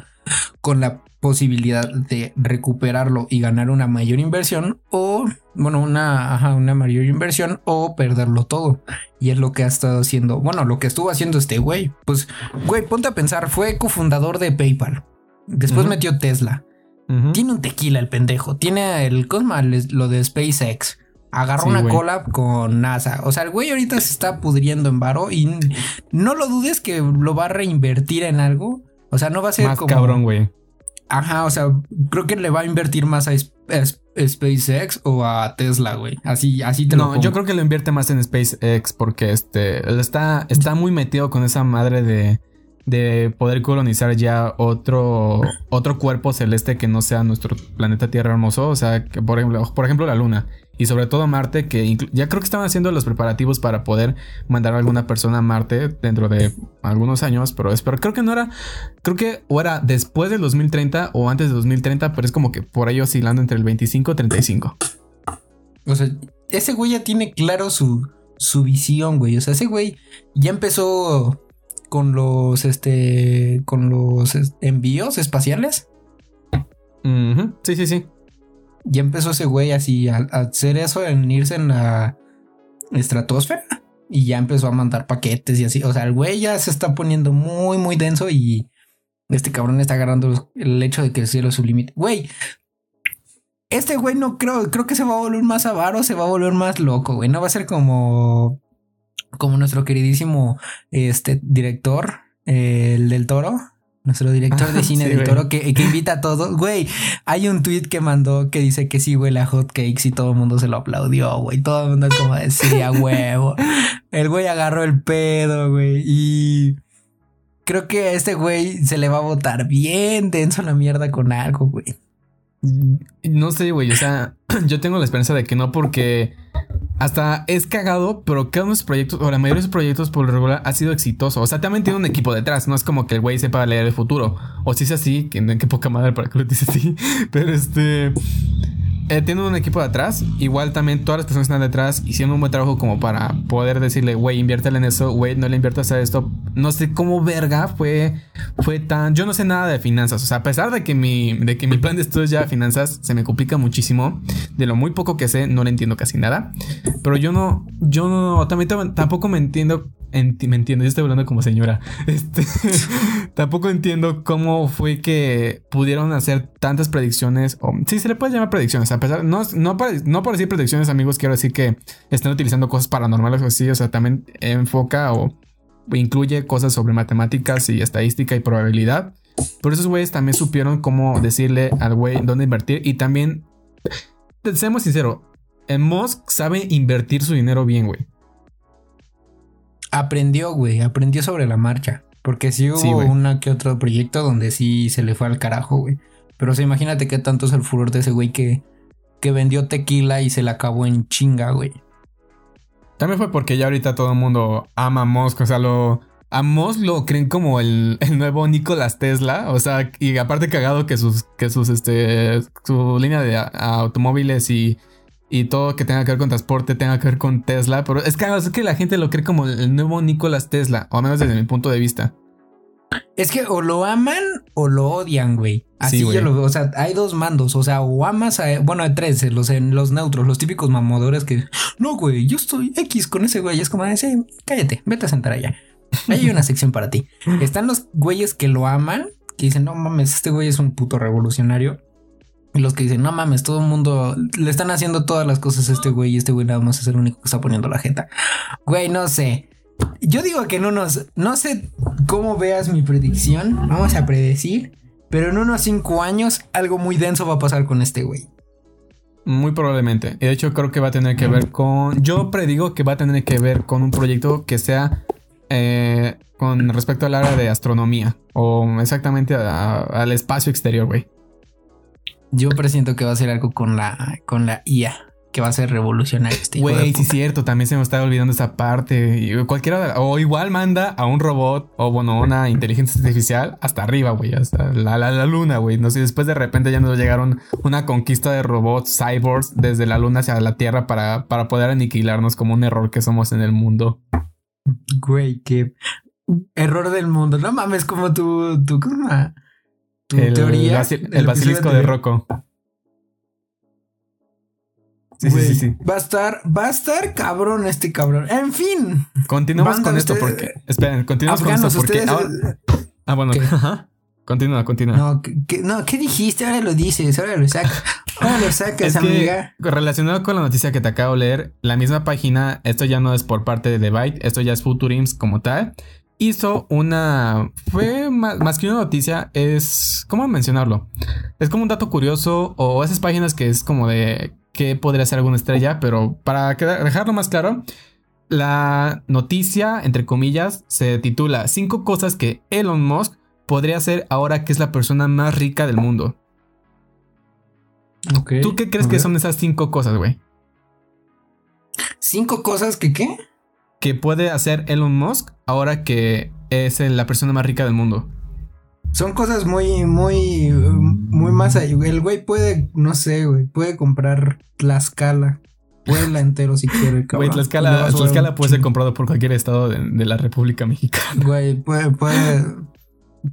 con la posibilidad de recuperarlo y ganar una mayor inversión o, bueno, una, una mayor inversión o perderlo todo. Y es lo que ha estado haciendo, bueno, lo que estuvo haciendo este güey. Pues, güey, ponte a pensar, fue cofundador de PayPal. Después metió Tesla. Tiene un tequila el pendejo. Tiene el Cosma, lo de SpaceX. Agarró una cola con NASA. O sea, el güey ahorita se está pudriendo en varo y no lo dudes que lo va a reinvertir en algo. O sea, no va a ser Más cabrón, güey. Ajá, o sea, creo que le va a invertir más a, SpaceX o a Tesla, güey. Así, así te lo No, yo creo que lo invierte más en SpaceX porque este está, está muy metido con esa madre de, de poder colonizar ya otro, otro cuerpo celeste que no sea nuestro planeta Tierra hermoso. O sea, que por ejemplo, por ejemplo la Luna y sobre todo Marte, que ya creo que estaban haciendo los preparativos para poder mandar a alguna persona a Marte dentro de algunos años, pero espero, creo que no era, creo que o era después del 2030 o antes de 2030, pero es como que por ahí oscilando entre el 25 y 35. O sea, ese güey ya tiene claro su, su visión, güey. O sea, ese güey ya empezó con los, este, con los envíos espaciales. Sí, sí, sí. Ya empezó ese güey así a, hacer eso, en irse en la estratosfera. Y ya empezó a mandar paquetes y así. O sea, el güey ya se está poniendo muy, muy denso y este cabrón está agarrando el hecho de que el cielo es su límite. Güey, este güey no creo, creo que se va a volver más avaro, se va a volver más loco, güey. No va a ser como, como nuestro queridísimo este director, el del toro, nuestro director de <laughs> cine del toro que, invita a todos. Güey, hay un tweet que mandó que dice que sí huele a hotcakes y todo el mundo se lo aplaudió, güey. Todo el mundo como decía, huevo. <laughs> El güey agarró el pedo, güey. Y creo que a este güey se le va a botar bien denso la mierda con algo, güey. No sé, güey. O sea, <clears throat> yo tengo la esperanza de que no, porque hasta es cagado, pero cada uno de sus proyectos, o la mayoría de sus proyectos por lo regular, ha sido exitoso. O sea, también tiene un equipo detrás. No es como que el güey sepa leer el futuro. O si es así, que, qué poca madre para que lo dice así. <laughs> Pero este. Eh, tiene un equipo de atrás. Igual también todas las personas que están detrás hicieron un buen trabajo como para poder decirle, güey, inviértele en eso, güey, no le inviertas a esto. No sé cómo verga fue, fue tan. Yo no sé nada de finanzas. O sea, a pesar de que mi, de que mi plan de estudios ya de finanzas se me complica muchísimo. De lo muy poco que sé, no le entiendo casi nada. Pero yo no, yo no, también tampoco me entiendo me entiendo, yo estoy hablando como señora. <laughs> Este, tampoco entiendo cómo fue que pudieron hacer tantas predicciones. O, sí, se le puede llamar predicciones. A pesar, no, no, para, no por decir predicciones, amigos, quiero decir que están utilizando cosas paranormales o así. O sea, también enfoca o incluye cosas sobre matemáticas y estadística y probabilidad. Por esos güeyes también supieron cómo decirle al güey dónde invertir. Y también, seamos sinceros, Musk sabe invertir su dinero bien, güey aprendió, güey, aprendió sobre la marcha. Porque sí hubo una que otro proyecto donde sí se le fue al carajo, güey. Pero o imagínate qué tanto es el furor de ese güey que, que vendió tequila y se la acabó en chinga, güey. También fue porque ya ahorita todo el mundo ama a o sea, lo... A Musk lo creen como el, nuevo Nicolás Tesla, o sea, y aparte cagado que sus, que sus, este, su línea de automóviles y y todo que tenga que ver con transporte tenga que ver con Tesla. Pero es que, es que la gente lo cree como el nuevo Nicolás Tesla, o al menos desde mi punto de vista. Es que o lo aman o lo odian, güey. Así yo lo veo. O sea, hay dos mandos. O sea, o amas a. Bueno, hay tres, los, en los neutros, los típicos mamadores que. No, güey, yo estoy X con ese güey. Es como decir, cállate, vete a sentar allá. Ahí hay una sección para ti. <laughs> Están los güeyes que lo aman, que dicen, no mames, este güey es un puto revolucionario. Y los que dicen, no mames, todo el mundo le están haciendo todas las cosas a este güey y este güey nada más es el único que está poniendo la jeta. Güey, no sé. Yo digo que en unos, no sé cómo veas mi predicción, vamos a predecir, pero en unos cinco años algo muy denso va a pasar con este güey. Muy probablemente. De hecho, creo que va a tener que ver con. Yo predigo que va a tener que ver con un proyecto que sea eh, con respecto al área de astronomía o exactamente al espacio exterior, güey. Yo presiento que va a ser algo con la, con la IA, que va a ser revolucionario este Güey, sí es cierto, también se me estaba olvidando esa parte. Cualquiera, o igual manda a un robot o bueno, una inteligencia artificial hasta arriba, güey, hasta la, luna, güey. No sé, después de repente ya nos llegaron una conquista de robots, cyborgs, desde la luna hacia la Tierra para, para poder aniquilarnos como un error que somos en el mundo. Güey, qué error del mundo. No mames, como tú, tú, ¿cómo? el, teoría. el, basilisco de Rocco. Sí, sí, sí, Va a estar, va a estar cabrón este cabrón. En fin. Continuamos con esto porque. Esperen, continuamos con esto porque. ah, bueno. Continúa, continúa. No, no, ¿qué dijiste? Ahora lo dices, ahora lo sacas. Ahora lo sacas, amiga. relacionado con la noticia que te acabo de leer, la misma página, esto ya no es por parte de The Byte, esto ya es Futurims como tal hizo una... Fue más, que una noticia, es... ¿Cómo mencionarlo? Es como un dato curioso o esas páginas que es como de que podría ser alguna estrella, pero para dejarlo más claro, la noticia, entre comillas, se titula Cinco cosas que Elon Musk podría hacer ahora que es la persona más rica del mundo. ¿Tú qué crees que son esas cinco cosas, güey? ¿Cinco cosas que qué? que puede hacer Elon Musk ahora que es la persona más rica del mundo. Son cosas muy, muy, muy más allá. El güey puede, no sé, güey, puede comprar Tlaxcala. Puebla entero si quiere, Güey, Tlaxcala, Tlaxcala puede ser comprado por cualquier estado de, la República Mexicana. Güey, puede, puede,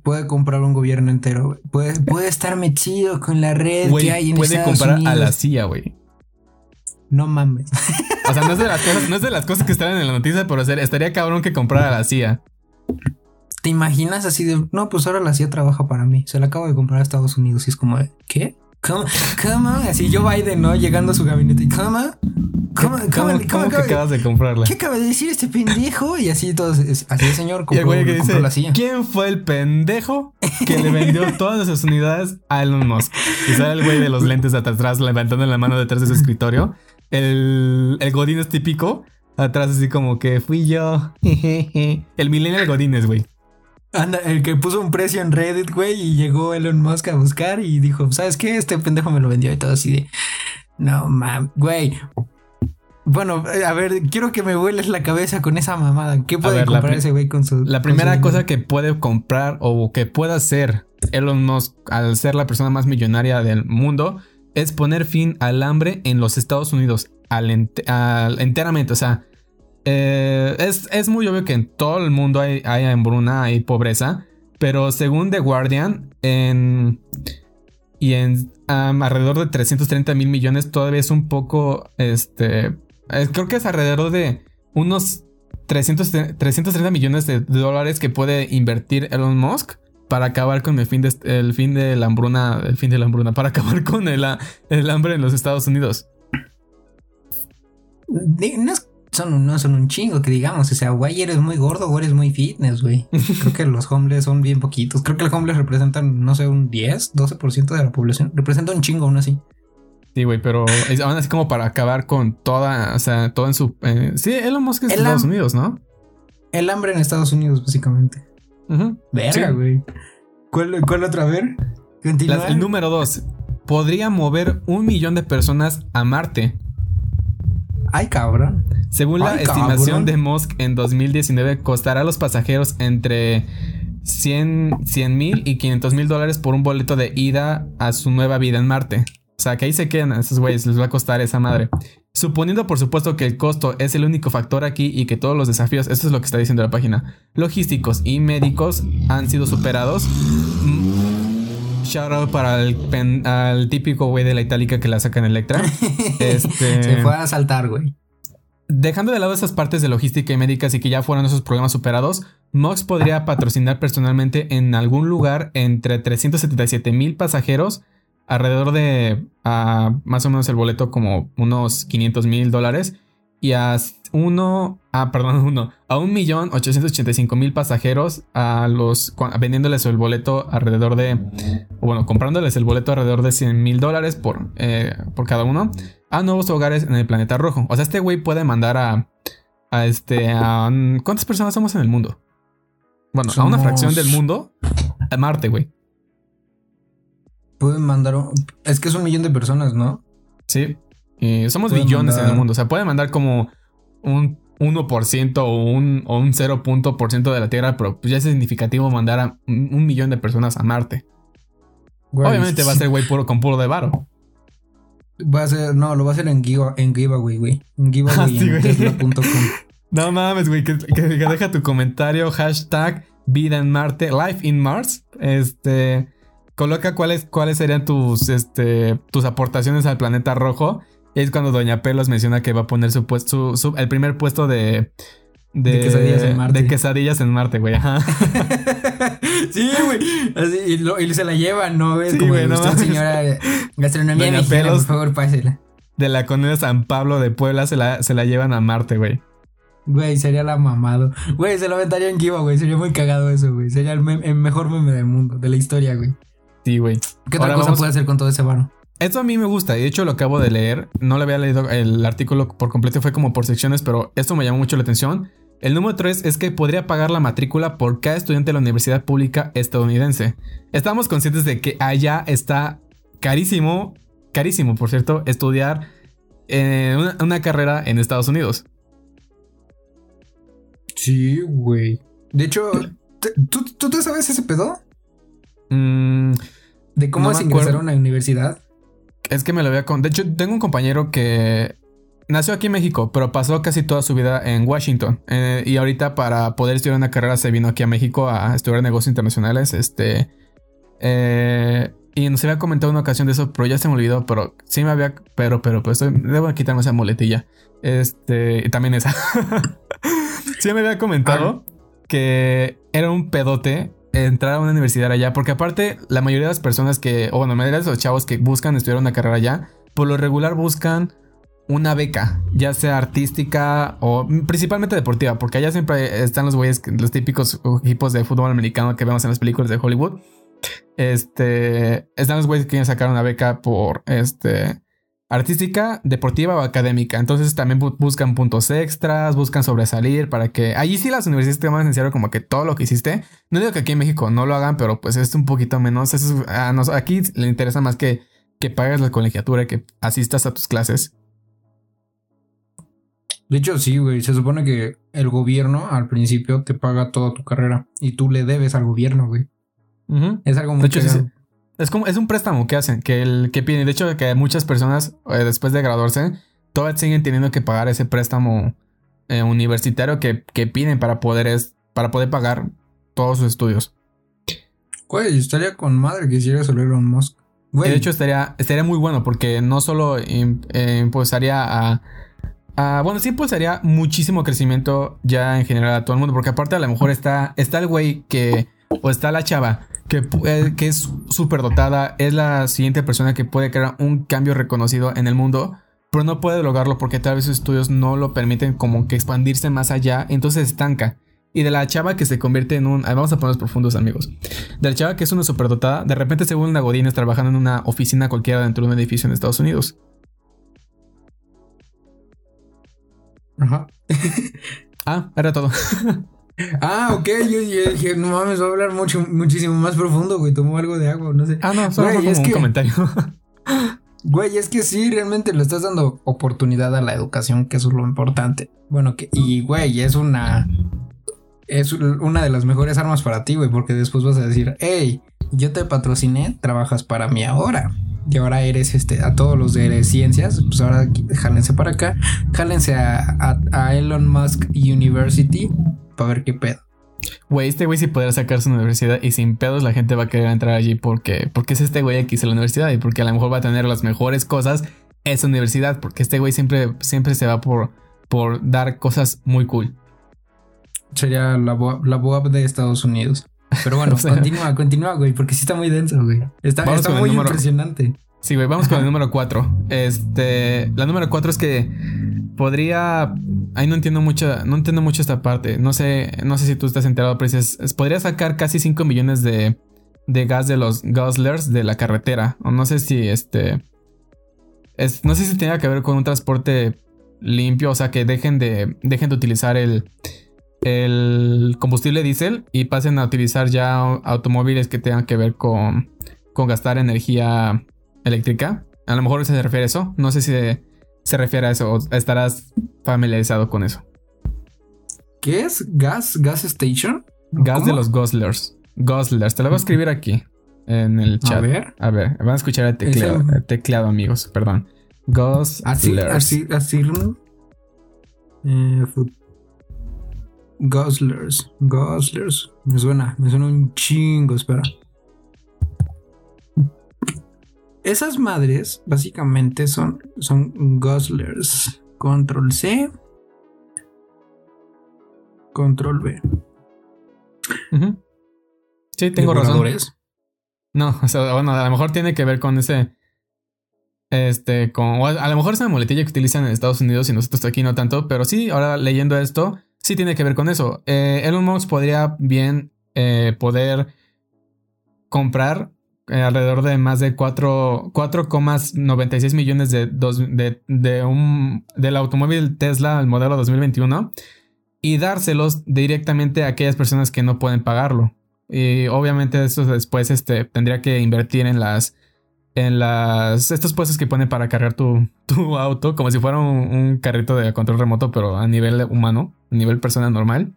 puede comprar un gobierno entero, güey. Puede, puede estarme chido con la red que hay en puede comprar a la CIA, güey. No mames. O sea, no es de las cosas, no es de las cosas que están en la noticia, pero estaría cabrón que comprara a la CIA. ¿Te imaginas así de, no, pues ahora la CIA trabaja para mí? Se la acabo de comprar a Estados Unidos y es como, ¿qué? ¿Cómo? ¿Cómo? Así yo Biden, ¿no? Llegando a su gabinete. ¿Cómo? ¿Cómo, cómo, cómo, que acabas de comprarla? ¿Qué acaba de decir este pendejo? Y así todos, así el señor compró, y el que dice, la silla. ¿Quién fue el pendejo que le vendió <laughs> todas sus unidades a Elon Musk? Y sale el güey de los lentes de atrás levantando la mano detrás de su escritorio. El, el Godín es típico. Atrás así como que fui yo. <laughs> el millennial Godínez, güey. Anda, el que puso un precio en Reddit, güey, y llegó Elon Musk a buscar y dijo, ¿sabes qué? Este pendejo me lo vendió y todo así de... No, mames, güey. Bueno, eh, a ver, quiero que me vueles la cabeza con esa mamada. ¿Qué puede comprar ese güey con su... La primera cosa que puede comprar o que pueda hacer Elon Musk al ser la persona más millonaria del mundo es poner fin al hambre en los Estados Unidos al enteramente. O sea, eh, es, muy obvio que en todo el mundo hay, hambruna, hay pobreza. Pero según The Guardian, en, y en alrededor de 330 mil millones, todavía es un poco. Este. creo que es alrededor de unos 330 millones de dólares que puede invertir Elon Musk para acabar con el fin de, el fin de la hambruna. El fin de la hambruna. Para acabar con el, el hambre en los Estados Unidos. No es son, no son un chingo, que digamos. O sea, güey, eres muy gordo o eres muy fitness, güey. <laughs> Creo que los hombres son bien poquitos. Creo que los hombres representan, no sé, un 10, 12% de la población. Representa un chingo aún así. Sí, güey, pero aún así como para acabar con toda, o sea, todo en su... Eh, sí, Elon Musk es en Estados Unidos, ¿no? El hambre en Estados Unidos, básicamente. Verga, güey. ¿Cuál, ¿Cuál, otra? A ver. el número dos. Podría mover un millón de personas a Marte. Ay, cabrón. Según la estimación de Musk en 2019, costará a los pasajeros entre 100 mil y 500 mil dólares por un boleto de ida a su nueva vida en Marte. O sea, que ahí se quedan esos güeyes, les va a costar esa madre. Suponiendo, por supuesto, que el costo es el único factor aquí y que todos los desafíos, esto es lo que está diciendo la página, logísticos y médicos han sido superados. Shout out para el típico güey de la itálica que la saca en Electra. <laughs> este... Se fue a saltar, güey. Dejando de lado esas partes de logística y médicas y que ya fueron esos problemas superados, Mox podría patrocinar personalmente en algún lugar entre 377 mil pasajeros, alrededor de más o menos el boleto como unos 500 mil dólares, y a uno, ah, perdón, <laughs> uno, a un millón ochocientos mil pasajeros a los, vendiéndoles el boleto alrededor de, bueno, comprándoles el boleto alrededor de 100 mil dólares por, eh, por cada uno a nuevos hogares en el planeta rojo. O sea, este güey puede mandar a, a este, a, ¿cuántas personas somos en el mundo? Bueno, a una fracción del mundo a Marte, güey. Pueden mandar, es que es un millón de personas, ¿no? Sí. Somos billones en el mundo. O sea, puede mandar como un 1% o un, o un 0% de la Tierra, pero pues ya es significativo mandar a un, millón de personas a Marte. Obviamente va a ser güey puro con puro de varo. Va a ser, no, lo va a hacer en, giva, en giveaway, güey. En giveaway <laughs> en No mames, güey, que, deja tu comentario, hashtag vida en Marte, life in Mars. Este, coloca cuáles, cuáles serían tus, este, tus aportaciones al planeta rojo es cuando Doña Pelos menciona que va a poner su puesto, el primer puesto de, de, quesadillas en Marte. De quesadillas en Marte, güey. Ajá. <laughs> sí, güey. y, se la llevan, ¿no? Es como güey, no señora gastronomía Doña Pelos, por favor, pásela. De la colonia San Pablo de Puebla se la, se la llevan a Marte, güey. Güey, sería la mamado. Güey, se lo aventaría en Kiva, güey. Sería muy cagado eso, güey. Sería el, mejor meme del mundo, de la historia, güey. Sí, güey. ¿Qué otra cosa puede hacer con todo ese varo? Esto a mí me gusta, de hecho lo acabo de leer, no le había leído el artículo por completo, fue como por secciones, pero esto me llamó mucho la atención. El número 3 es que podría pagar la matrícula por cada estudiante de la universidad pública estadounidense. Estamos conscientes de que allá está carísimo, carísimo por cierto, estudiar eh, una, carrera en Estados Unidos. Sí, güey. De hecho, ¿tú, ¿tú, te sabes ese pedo? Mm, ¿De cómo es ingresar a una universidad? Es que me lo había con. De hecho, tengo un compañero que nació aquí en México, pero pasó casi toda su vida en Washington. Eh, y ahorita para poder estudiar una carrera se vino aquí a México a estudiar negocios internacionales. Este. Eh, y nos había comentado una ocasión de eso, pero ya se me olvidó. Pero sí me había. Pero, pero, pues debo quitarme esa muletilla. Este. Y también esa. <laughs> sí me había comentado que era un pedote entrar a una universidad allá. Porque aparte, la mayoría de las personas que. O bueno, la mayoría de los chavos que buscan estudiar una carrera allá, por lo regular buscan una beca, ya sea artística o principalmente deportiva, porque allá siempre están los güeyes, los típicos equipos de fútbol americano que vemos en las películas de Hollywood. Este, están los güeyes que quieren sacar una beca por este artística, deportiva o académica. Entonces también buscan puntos extras, buscan sobresalir para que allí sí las universidades te toman en serio como que todo lo que hiciste. No digo que aquí en México no lo hagan, pero pues es un poquito menos. aquí le interesa más que, que pagues la colegiatura y que asistas a tus clases. De hecho, sí, güey. Se supone que el gobierno al principio te paga toda tu carrera y tú le debes al gobierno, güey. Es algo muy de hecho, es, como, es un préstamo que hacen, que el que piden. De hecho, que muchas personas eh, después de graduarse todavía siguen teniendo que pagar ese préstamo eh, universitario que, piden para poder, es, para poder pagar todos sus estudios. Güey, estaría con madre que hiciera solo Elon Musk. De hecho, estaría, estaría muy bueno porque no solo eh, impulsaría a Ah, bueno, sí impulsaría muchísimo crecimiento ya en general a todo el mundo, porque aparte a lo mejor está, está el güey que, o está la chava que, eh, que es súper dotada, es la siguiente persona que puede crear un cambio reconocido en el mundo, pero no puede lograrlo porque tal vez sus estudios no lo permiten como que expandirse más allá, entonces estanca. Y de la chava que se convierte en un... Vamos a ponernos profundos, amigos. De la chava que es una superdotada, de repente se vuelve una godines trabajando en una oficina cualquiera dentro de un edificio en Estados Unidos. Ajá. <laughs> ah, era todo. <laughs> ah, ok. Yo, dije, no mames, va a hablar mucho, muchísimo más profundo, güey. Tomó algo de agua, no sé. Ah, no, solo es un comentario. <laughs> Güey, es que sí, realmente le estás dando oportunidad a la educación, que eso es lo importante. Bueno, que, y güey, es una. Es una de las mejores armas para ti, güey, porque después vas a decir, hey, yo te patrociné, trabajas para mí ahora y ahora eres este, a todos los de ciencias, pues ahora jálense para acá, jálense a, Elon Musk University para ver qué pedo. Güey, este güey sí podrá sacar su universidad y sin pedos la gente va a querer entrar allí porque, porque es este güey que hizo la universidad y porque a lo mejor va a tener las mejores cosas esa universidad, porque este güey siempre, siempre se va por, por dar cosas muy cool. Sería la, la BOAB de Estados Unidos. Pero bueno, <laughs> continúa, continúa, güey, porque sí está muy denso, güey. Está, muy impresionante. Sí, güey, vamos con el número 4. Este, la número 4 es que podría ahí no entiendo mucho, no entiendo mucho esta parte. No sé, no sé si tú estás enterado, pero es, podría sacar casi 5 millones de, de gas de los guzzlers de la carretera. O no sé si este es, no sé si tenga que ver con un transporte limpio, o sea, que dejen de dejen de utilizar el el combustible diésel y pasen a utilizar ya automóviles que tengan que ver con, con gastar energía eléctrica. A lo mejor se refiere a eso. No sé si se, refiere a eso o estarás familiarizado con eso. ¿Qué es? ¿Gas? ¿Gas Station? Gas de los Guzzlers. Guzzlers. Te lo voy a escribir aquí en el chat. A ver. A ver, van a escuchar el teclado, el teclado amigos. Perdón. Guzzlers. Así, así, así. Eh, Guzzlers. Guzzlers. Me suena, me suena un chingo, espera. Esas madres básicamente son, son Guzzlers. Control C. Control B. Sí, tengo razón. No, <laughs> o sea, bueno, a lo mejor tiene que ver con ese. Este, con. A lo mejor es una muletilla que utilizan en Estados Unidos y nosotros aquí no tanto, pero sí, ahora leyendo esto, sí tiene que ver con eso. Eh, Elon Musk podría bien eh, poder comprar eh, alrededor de más de 4,96 millones de, de, un, del automóvil Tesla, el modelo 2021, y dárselos directamente a aquellas personas que no pueden pagarlo. Y obviamente eso después este, tendría que invertir en las en las estos puestos que ponen para cargar tu, <laughs> tu auto como si fuera un, carrito de control remoto pero a nivel humano, a nivel persona normal.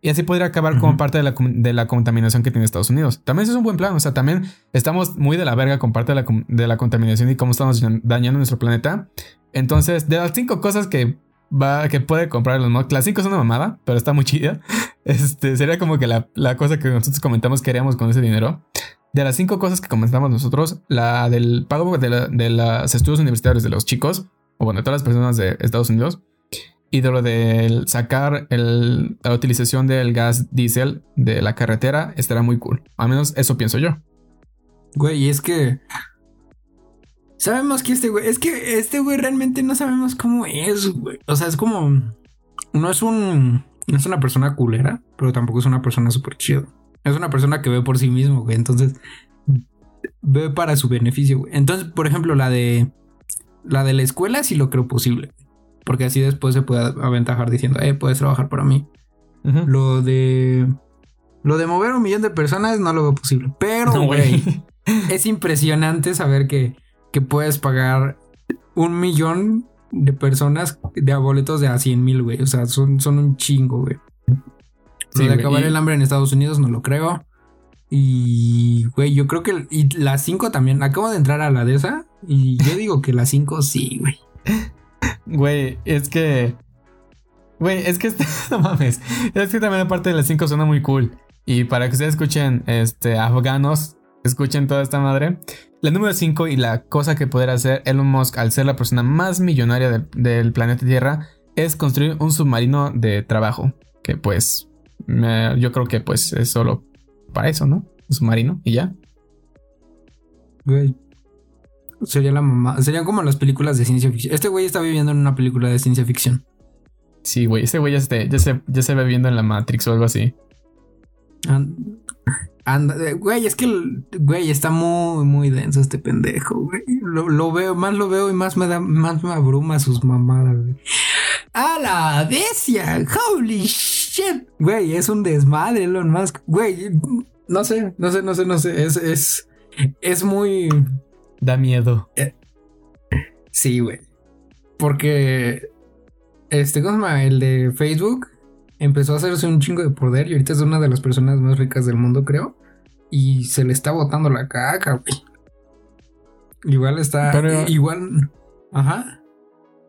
Y así podría acabar como parte de la, de la, contaminación que tiene Estados Unidos. También es un buen plan. O sea, también estamos muy de la verga con parte de la, de la contaminación y cómo estamos dañando nuestro planeta. Entonces, de las cinco cosas que va, que puede comprar los Musk, las cinco son una mamada, pero está muy chida. <laughs> Este sería como que la, cosa que nosotros comentamos que haríamos con ese dinero. De las cinco cosas que comentamos nosotros, la del pago de, de los estudios universitarios de los chicos, o bueno, de todas las personas de Estados Unidos, y de lo de sacar el, la utilización del gas diésel de la carretera estará muy cool. Al menos eso pienso yo. Güey, es que. Sabemos que este güey. Es que este güey realmente no sabemos cómo es, güey. O sea, es como. No es un. No es una persona culera, pero tampoco es una persona súper chido. Es una persona que ve por sí mismo, güey. Entonces. Ve para su beneficio, güey. Entonces, por ejemplo, la de. La de la escuela sí lo creo posible. Porque así después se puede aventajar diciendo, eh, puedes trabajar para mí. Lo de. Lo de mover un millón de personas no lo veo posible. Pero, güey, es impresionante saber que, que puedes pagar un millón de personas de boletos de a 100 mil, güey. O sea, son, son un chingo, güey. Sí, de acabar el hambre en Estados Unidos no lo creo. Y, güey, yo creo que. Y las 5 también. Acabo de entrar a la de esa. Y yo digo que las 5 sí, güey. <laughs> Güey, es que. Güey, es que. <laughs> no mames. Es que también aparte de las 5 suena muy cool. Y para que ustedes escuchen, este, afganos, escuchen toda esta madre. La número 5 y la cosa que poder hacer Elon Musk al ser la persona más millonaria del planeta Tierra es construir un submarino de trabajo. Que pues. yo creo que pues es solo para eso, ¿no? Un submarino y ya. Güey, Sería la mamá. Serían como las películas de ciencia ficción. Este güey está viviendo en una película de ciencia ficción. Sí, güey. Ese güey ya, se, ya, se, ya se ve viendo en la Matrix o algo así. Anda, eh, güey, es que, güey, está muy, muy denso este pendejo, güey. Lo, veo, más lo veo y más me da, más me abruma sus mamadas, güey. ¡A la bestia! ¡Holy shit! Güey, es un desmadre, Elon Musk. Güey, no sé, no sé, no sé, no sé. Es, es, es muy Da miedo. Eh, sí, güey. Porque. Este, ¿cómo se llama? El de Facebook empezó a hacerse un chingo de poder y ahorita es una de las personas más ricas del mundo, creo. Y se le está botando la caca, güey. Igual está. Pero, igual. Ajá.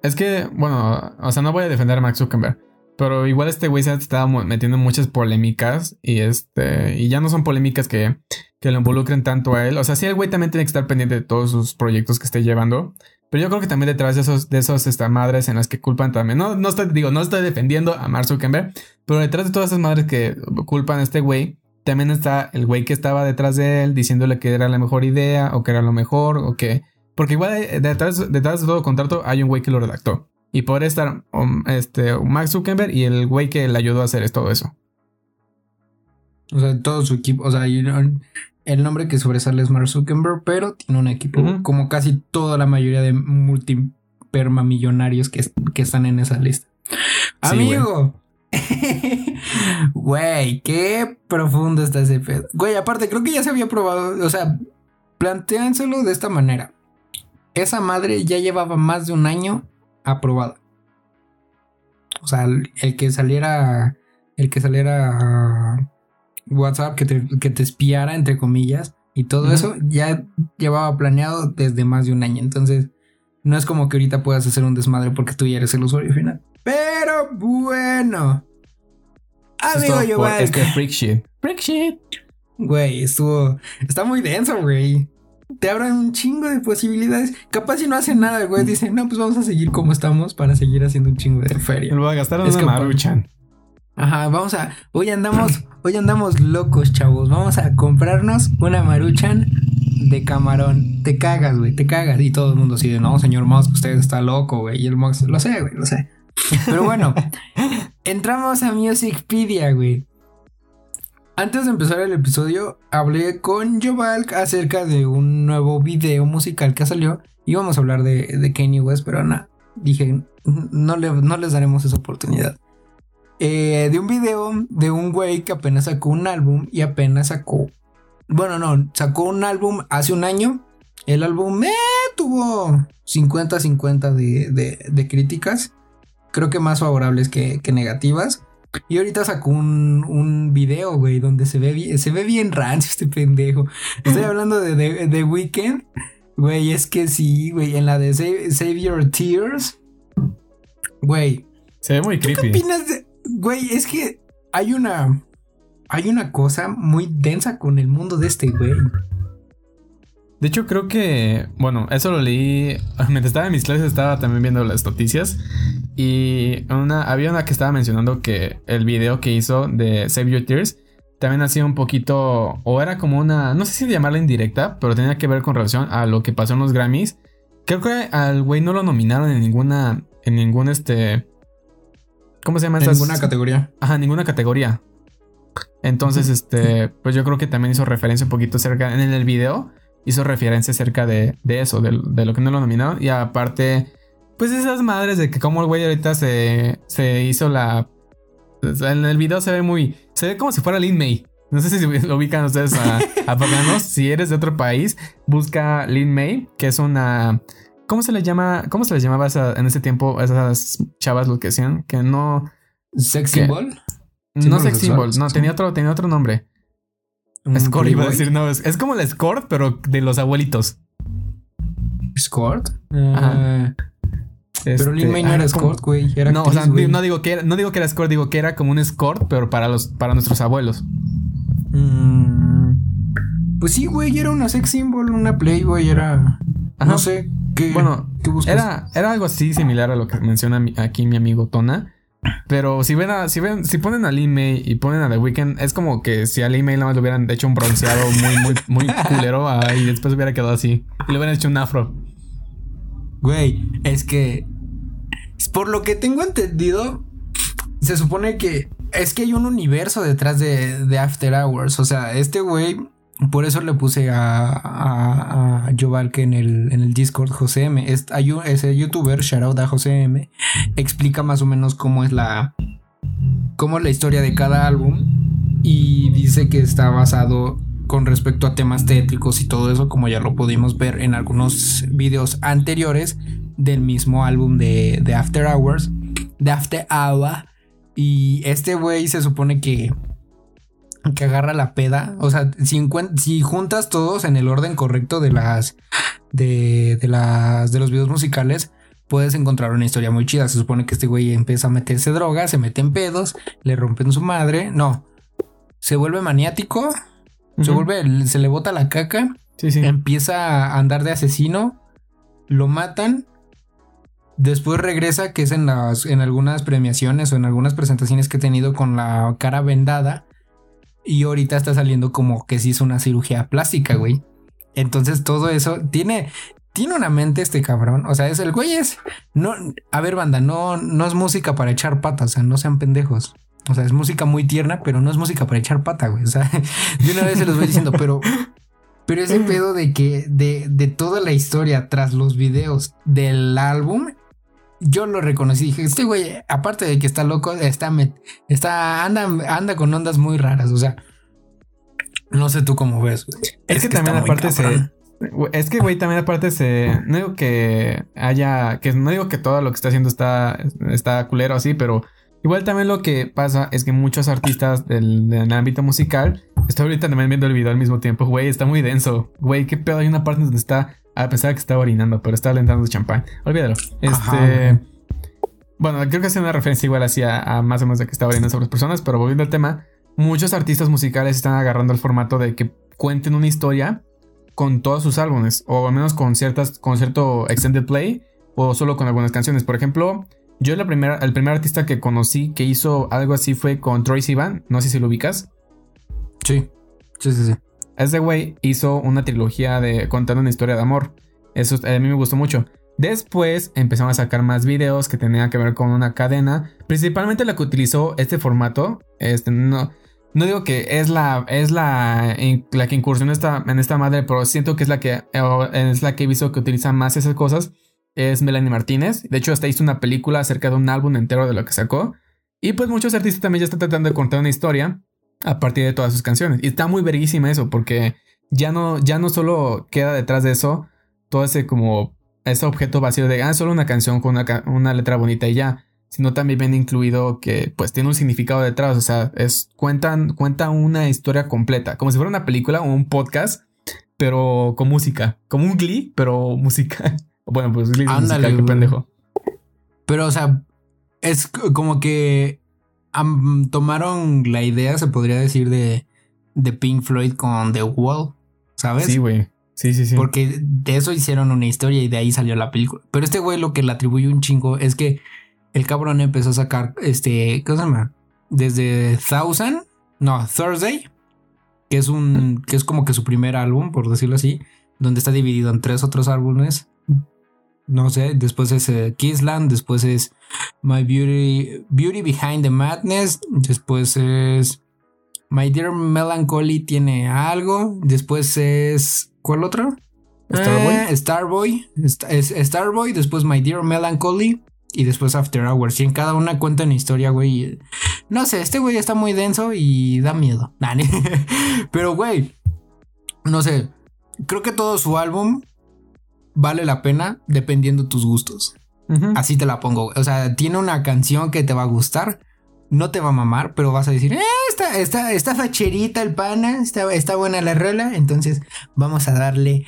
Es que, bueno, o sea, no voy a defender a Max Zuckerberg. Pero igual este güey se estado metiendo en muchas polémicas y este y ya no son polémicas que, que lo involucren tanto a él. O sea, sí el güey también tiene que estar pendiente de todos sus proyectos que esté llevando. Pero yo creo que también detrás de esos, de esos esta, madres en las que culpan también. No, no estoy, digo, no estoy defendiendo a Mark Zuckerberg, pero detrás de todas esas madres que culpan a este güey, también está el güey que estaba detrás de él diciéndole que era la mejor idea o que era lo mejor o que. Porque igual eh, detrás, detrás de todo contrato hay un güey que lo redactó. Y podría estar um, este, Max Zuckerberg y el güey que le ayudó a hacer todo eso. O sea, todo su equipo. O sea, el nombre que sobresale es Mark Zuckerberg, pero tiene un equipo. Como casi toda la mayoría de multipermamillonarios que, que están en esa lista. Amigo. <laughs> Güey, qué profundo está ese pedo. Güey, aparte, creo que ya se había probado. O sea, planteánselo de esta manera. Esa madre ya llevaba más de un año aprobada. O sea, el, que saliera. El que saliera WhatsApp, que te, que te espiara, entre comillas, y todo eso ya llevaba planeado desde más de un año. Entonces, no es como que ahorita puedas hacer un desmadre porque tú ya eres el usuario final. Pero bueno. Amigo yo Es que freak shit. Freak shit. Güey, estuvo. Está muy denso, güey te abran un chingo de posibilidades. Capaz si no hacen nada, güey, dicen, no, pues vamos a seguir como estamos para seguir haciendo un chingo de feria. Lo voy a gastar en una maruchan. Ajá, vamos a. Hoy andamos, hoy andamos locos, chavos. Vamos a comprarnos una maruchan de camarón. Te cagas, güey, te cagas. Y todo el mundo así de, no, señor Musk, usted está loco, güey. Y el Musk, lo sé, güey, lo sé. Pero bueno, <laughs> entramos a Musicpedia, güey. Antes de empezar el episodio, hablé con Joval acerca de un nuevo video musical que salió. Íbamos a hablar de, de Kanye West, pero nada, dije, no, no les daremos esa oportunidad. Eh, de un video de un güey que apenas sacó un álbum y apenas sacó. Bueno, no, sacó un álbum hace un año. El álbum eh, tuvo 50-50 de, de, críticas. Creo que más favorables que, que negativas. Y ahorita sacó un, un video, güey, donde se ve bien, se ve bien rancio este pendejo. Estoy <laughs> hablando de The Weeknd. Güey, es que sí, güey. En la de Save, Your Tears. Güey. Se ve muy creepy. ¿Qué opinas de.? Güey, es que hay una. Hay una cosa muy densa con el mundo de este güey. De hecho, creo que, bueno, eso lo leí <laughs> mientras estaba en mis clases, estaba también viendo las noticias y una, había una que estaba mencionando que el video que hizo de Save Your Tears también hacía un poquito, o era como una, no sé si llamarla indirecta, pero tenía que ver con relación a lo que pasó en los Grammys. Creo que al güey no lo nominaron en ninguna, en ningún este, ¿cómo se llama? En ninguna categoría. Ajá, ninguna categoría. Entonces, este, pues yo creo que también hizo referencia un poquito cerca en el video hizo referencia acerca de, eso, de, lo que no lo nominaron. Y aparte, pues esas madres de que como el güey ahorita se, se hizo la... En el video se ve muy... Se ve como si fuera Lin May. No sé si lo ubican ustedes a, a <laughs> Si eres de otro país, busca Lin May, que es una... ¿Cómo se le llama? ¿Cómo se les llamaba en ese tiempo a esas chavas lo que hacían? Que no... ¿Sex symbol? No sex symbol, no, tenía otro, tenía otro nombre. Escort iba a decir, no, es, como el escort, pero de los abuelitos. ¿Escort? Ajá. pero Lin May no era escort, güey. No, o sea, no digo, que era, no digo que era escort, digo que era como un escort, pero para los, para nuestros abuelos. Mm, pues sí, güey, era una sex symbol, una playboy, era. No sé. ¿Qué, bueno, Era, era algo así similar a lo que menciona aquí mi amigo Tona. Pero si ven a, si ven, si ponen a Lin May y ponen a The Weeknd, es como que si a Lin May nada más le hubieran hecho un bronceado muy, muy, muy culero <laughs> y después hubiera quedado así. Y le hubieran hecho un afro. Güey, es que. Por lo que tengo entendido, se supone que es que hay un universo detrás de, de After Hours. O sea, este güey por eso le puse a, a, a en el, en el Discord José M. hay ese youtuber, shoutout a José M, explica más o menos cómo es la. cómo es la historia de cada álbum. Y dice que está basado con respecto a temas tétricos y todo eso, como ya lo pudimos ver en algunos videos anteriores del mismo álbum de, de After Hours, de After Hour. Y este güey se supone que que agarra la peda. O sea, si, si juntas todos en el orden correcto de las. De, de, las. de los videos musicales. Puedes encontrar una historia muy chida. Se supone que este güey empieza a meterse droga, se mete en pedos, le rompen su madre. No. Se vuelve maniático. Se vuelve. Se le bota la caca. Sí, sí. Empieza a andar de asesino. Lo matan. Después regresa, que es en las. en algunas premiaciones o en algunas presentaciones que he tenido con la cara vendada y ahorita está saliendo como que se hizo una cirugía plástica, güey. Entonces todo eso tiene, tiene una mente este cabrón. O sea, es el güey es. No, a ver, banda, no, no es música para echar patas, o sea, no sean pendejos. O sea, es música muy tierna, pero no es música para echar pata, güey. O sea, <laughs> de una vez se los voy diciendo, pero. Pero ese pedo de que de, de toda la historia tras los videos del álbum yo lo reconocí. Dije, este güey, aparte de que está loco, está, está anda, anda con ondas muy raras. O sea, no sé tú cómo ves. Es, que, también aparte se... Es que, güey, también aparte se... No digo que haya... Que no digo que todo lo que está haciendo está, está culero así, pero... Igual también lo que pasa es que muchos artistas del, del ámbito musical... Estoy ahorita también viendo el video al mismo tiempo, güey, está muy denso. Güey, qué pedo, hay una parte donde está a pesar de que estaba orinando, pero estaba alentando champán. Olvídalo. Este. bueno, creo que hace una referencia igual así a, más o menos de que estaba orinando sobre las personas, pero volviendo al tema, muchos artistas musicales están agarrando el formato de que cuenten una historia con todos sus álbumes, o al menos con ciertas, con cierto extended play, o solo con algunas canciones. Por ejemplo, yo la primera, el primer artista que conocí que hizo algo así fue con Troy Sivan, no sé si lo ubicas. Sí, sí, sí, sí. Ese güey hizo una trilogía de contando una historia de amor. Eso a mí me gustó mucho. Después empezaron a sacar más videos que tenían que ver con una cadena. Principalmente la que utilizó este formato. Este, no, digo que es la, es la, la que incursionó esta, en esta madre, pero siento que es la que es la que he visto que utiliza más esas cosas. Es Melanie Martínez. De hecho, hasta hizo una película acerca de un álbum entero de lo que sacó. Y pues muchos artistas también ya están tratando de contar una historia a partir de todas sus canciones. Y está muy verguísima eso, porque ya no, ya no solo queda detrás de eso todo ese como ese objeto vacío de, ah, solo una canción con una, letra bonita y ya, sino también viene incluido que pues tiene un significado detrás, o sea, es, cuentan, cuenta una historia completa, como si fuera una película o un podcast, pero con música. Como un Glee, pero música. <laughs> Bueno, pues Glee Ándale, musical, qué güey. pendejo. Pero, o sea, es como que tomaron la idea, se podría decir, de, de Pink Floyd con The Wall, ¿sabes? Sí, güey. Sí, sí, sí. Porque de eso hicieron una historia y de ahí salió la película. Pero este güey lo que le atribuye un chingo es que el cabrón empezó a sacar, este, ¿qué se llama? Desde Thousand, no, Thursday, que es un, que es como que su primer álbum, por decirlo así, donde está dividido en tres otros álbumes. No sé, después es eh, Kissland, después es My Beauty, Beauty Behind the Madness, después es My Dear Melancholy tiene algo, después es ¿cuál otro? Starboy. Eh, Starboy, es Starboy, después My Dear Melancholy y después After Hours. Y en cada una cuenta una historia, güey. No sé, este güey está muy denso y da miedo. <laughs> <laughs> Pero, güey, no sé. Creo que todo su álbum vale la pena dependiendo tus gustos. Así te la pongo. O sea, tiene una canción que te va a gustar. No te va a mamar, pero vas a decir, eh, está, está, está facherita el pana, está, está buena la rola. Entonces vamos a darle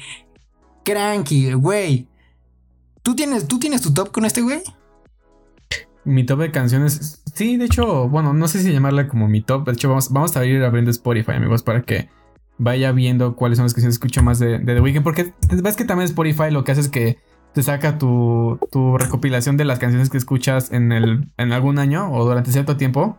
cranky, güey. ¿Tú tienes, ¿Tú tienes tu top con este güey? Mi top de canciones. Sí, de hecho, bueno, no sé si llamarla como mi top. De hecho, vamos, vamos a ir abriendo Spotify, amigos, para que vaya viendo cuáles son las canciones que escucho más de, de The Weeknd. Porque ves que también Spotify lo que hace es que te saca tu, tu recopilación de las canciones que escuchas en, el, en algún año o durante cierto tiempo.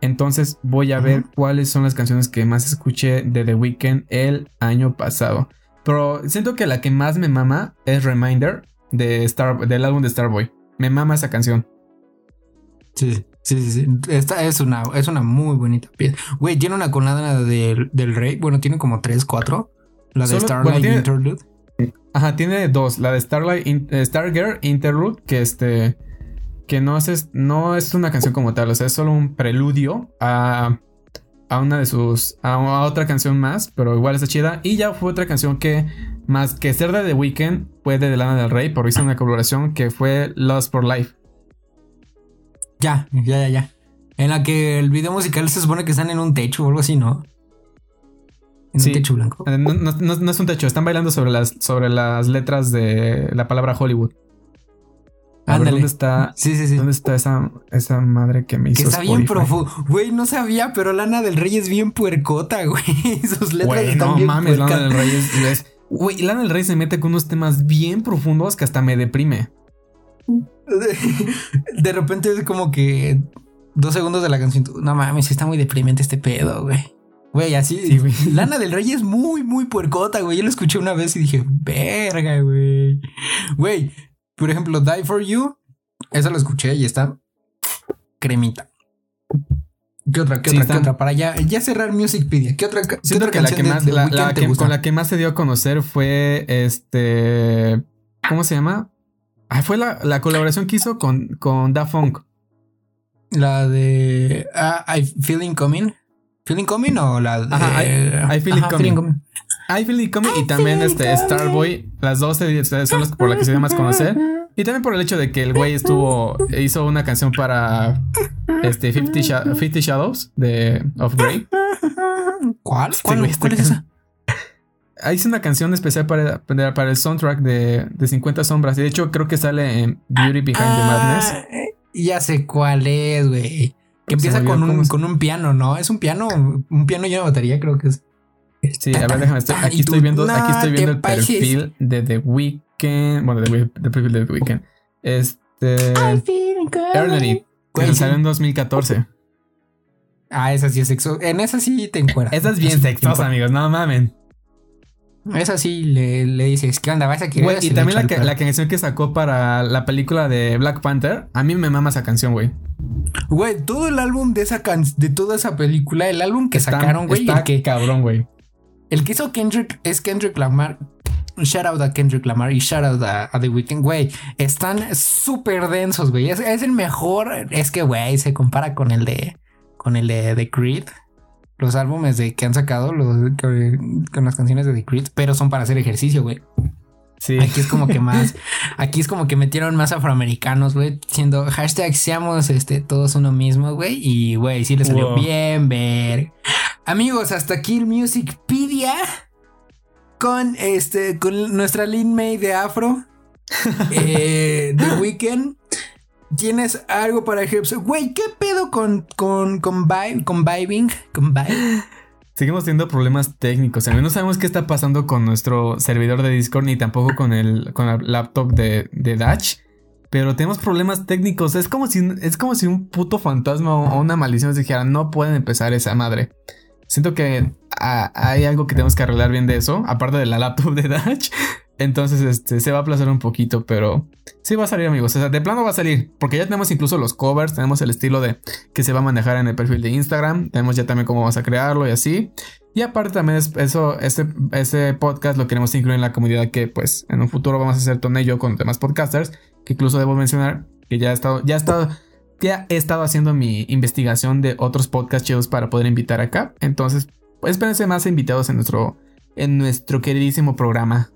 Entonces voy a ver cuáles son las canciones que más escuché de The Weeknd el año pasado. Pero siento que la que más me mama es Reminder de Star, del álbum de Starboy. Me mama esa canción. Sí, sí, sí. sí. Esta es una, es una muy bonita pieza. Güey, tiene una colada del, del rey. Bueno, tiene como tres, cuatro. La de Solo- Starlight bueno, Interlude. Ajá, tiene dos. La de Starlight In- eh, Stargirl Interlude, que este. Que no es, no es una canción como tal. O sea, es solo un preludio a. A una de sus. A, a otra canción más. Pero igual está chida. Y ya fue otra canción que. Más que ser de The Weeknd. Fue de Lana del Rey. Pero hizo una colaboración que fue Lost for Life. Ya, ya, ya, ya. En la que el video musical se supone que están en un techo o algo así, ¿no? En Sí. un techo blanco. Eh, No, no- no- no es un techo. Están bailando sobre las, sobre las letras de la palabra Hollywood. A ver. ¿dónde está? Sí, sí, sí. ¿Dónde está esa, esa madre que me hizo Que está bien profundo. Güey, no sabía, pero Lana del Rey es bien puercota, <laughs> güey. Sus letras Güey, están no bien mames, puercas. Lana del Rey es, es- Güey, Lana del Rey se mete con unos temas bien profundos que hasta me deprime. <laughs> De repente es como que dos segundos de la canción. No mames, está muy deprimente este pedo, güey. Güey, así. Sí, güey. <laughs> Lana del Rey es muy, muy puercota, güey. Yo lo escuché una vez y dije, verga, güey. Güey, por ejemplo, Die for You. Esa lo escuché y está cremita. ¿Qué otra? ¿Qué Sí, otra? ¿Qué otra? Para ya, ya cerrar Musicpedia. ¿Qué otra, qué otra que la que de más, The la, la que- con la que más se dio a conocer fue este. ¿Cómo se llama? Ah, fue la, la colaboración que hizo con, con Da Funk. La de ah, I Feeling Coming. ¿Feeling Coming o la de Ajá, I- I Feel It Ajá, Coming. I Feel It Coming y también este Starboy. Las dos se- son las por las que se dio más conocer. Y también por el hecho de que el güey estuvo. hizo una canción para este 50, Sha- 50 Shadows de Of Grey. ¿Cuál? Este ¿Cuál, está cuál es esa? Hizo una canción especial para, para, el soundtrack de, de 50 Sombras. Y de hecho, creo que sale en Beauty Behind the Madness. Ah, ya sé cuál es, güey. Que empieza con un, con un piano, ¿no? Es un piano, un piano lleno de batería, creo que es. Sí, a ver, déjame. estoy- aquí estoy viendo, aquí estoy viendo el perfil de The Weeknd. Bueno, de, perfil de The Weeknd. Este. Eternity. Que salió en 2014. Ah, esa sí es sexo. En esa sí te encuentras. Esa es bien sexosa, amigos. No mamen. Esa sí le, le dices, ¿qué onda? ¿Vas a querer? Se y también la, que- la canción que sacó para la película de Black Panther. A mí me mama esa canción, güey. Güey, todo el álbum de esa can de toda esa película, el álbum que Está- sacaron, güey, está el que, cabrón, güey. el que hizo Kendrick es Kendrick Lamar. Shout out a Kendrick Lamar y shout out a, a The Weeknd, güey. Están súper densos, güey. Es, es el mejor. Es que, güey, se compara con el de con el de Creed. Los álbumes de que han sacado los, con las canciones de The Creed, pero son para hacer ejercicio, güey. Sí. Aquí es como que más, <laughs> aquí es como que metieron más afroamericanos, güey, siendo hashtag seamos este, todos uno mismo, güey. Y güey, sí le salió Wow. bien ver. Amigos, hasta aquí el Musicpedia. con este, con nuestra Lin May de Afro. <laughs> eh, The Weeknd. ¿Tienes algo para Hips? Güey, ¿qué pedo con, con, con, con vibing? Con vibe? <laughs> Seguimos teniendo problemas técnicos. no sabemos qué está pasando con nuestro servidor de Discord ni tampoco con el, con el laptop de, de Dutch. Pero tenemos problemas técnicos. Es como si, es como si un puto fantasma o una maldición nos dijera, no pueden empezar esa madre. Siento que hay algo que tenemos que arreglar bien de eso, aparte de la laptop de Dutch. Entonces, este, se va a aplazar un poquito, pero sí va a salir, amigos. O sea, de plano va a salir, porque ya tenemos incluso los covers, tenemos el estilo de que se va a manejar en el perfil de Instagram, tenemos ya también cómo vamos a crearlo y así. Y aparte también es eso, este, este podcast lo queremos incluir en la comunidad que, pues, en un futuro vamos a hacer yo con demás podcasters, que incluso debo mencionar que ya he estado, ya he estado, ya he estado haciendo mi investigación de otros podcast chidos para poder invitar acá. Entonces, pues espérense más invitados en nuestro, en nuestro queridísimo programa.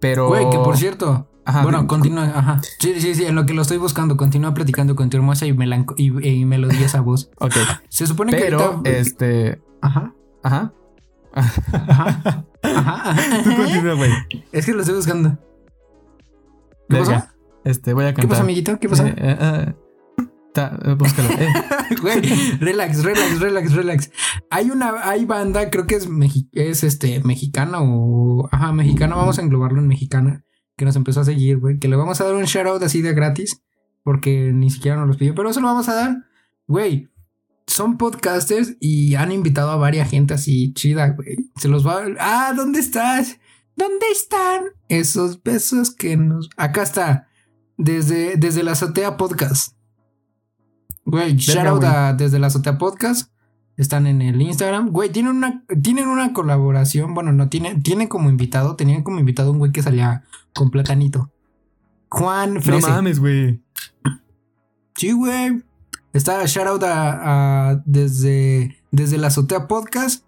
Pero. Güey, que por cierto. bueno, continúa. Ajá. Sí, sí, sí. En lo que lo estoy buscando, continúa platicando con tu hermosa y, y, y melodía esa <laughs> voz. ok. Se supone que. Pero, este. Ajá. Ajá. Ajá. Ajá. <laughs> Tú continúa, güey. Es que lo estoy buscando. ¿Qué pasa? Este, voy a cantar. ¿Qué pasa, amiguito? ¿Qué pasa? Eh, eh, eh. Eh, búscalo. Eh. <laughs> Güey, relax, relax, relax, relax. Hay una, hay banda, creo que es, es este, mexicana o. Ajá, mexicana, vamos a englobarlo en mexicana, que nos empezó a seguir, güey. Que le vamos a dar un shoutout así de gratis, porque ni siquiera nos los pidió, pero eso lo vamos a dar. Güey, son podcasters y han invitado a varias gente así chida, güey. Se los va a. Ah, ¿dónde estás? ¿Dónde están esos besos que nos. Acá está. Desde, desde la azotea podcast. Güey, shout out desde la azotea podcast. Están en el Instagram. Güey, tienen una, tienen una colaboración. Bueno, no tienen, tienen como invitado, tenían como invitado un güey que salía con platanito. Juan Frese. No mames, güey. Sí, güey. Está shout out a, desde, desde la azotea podcast.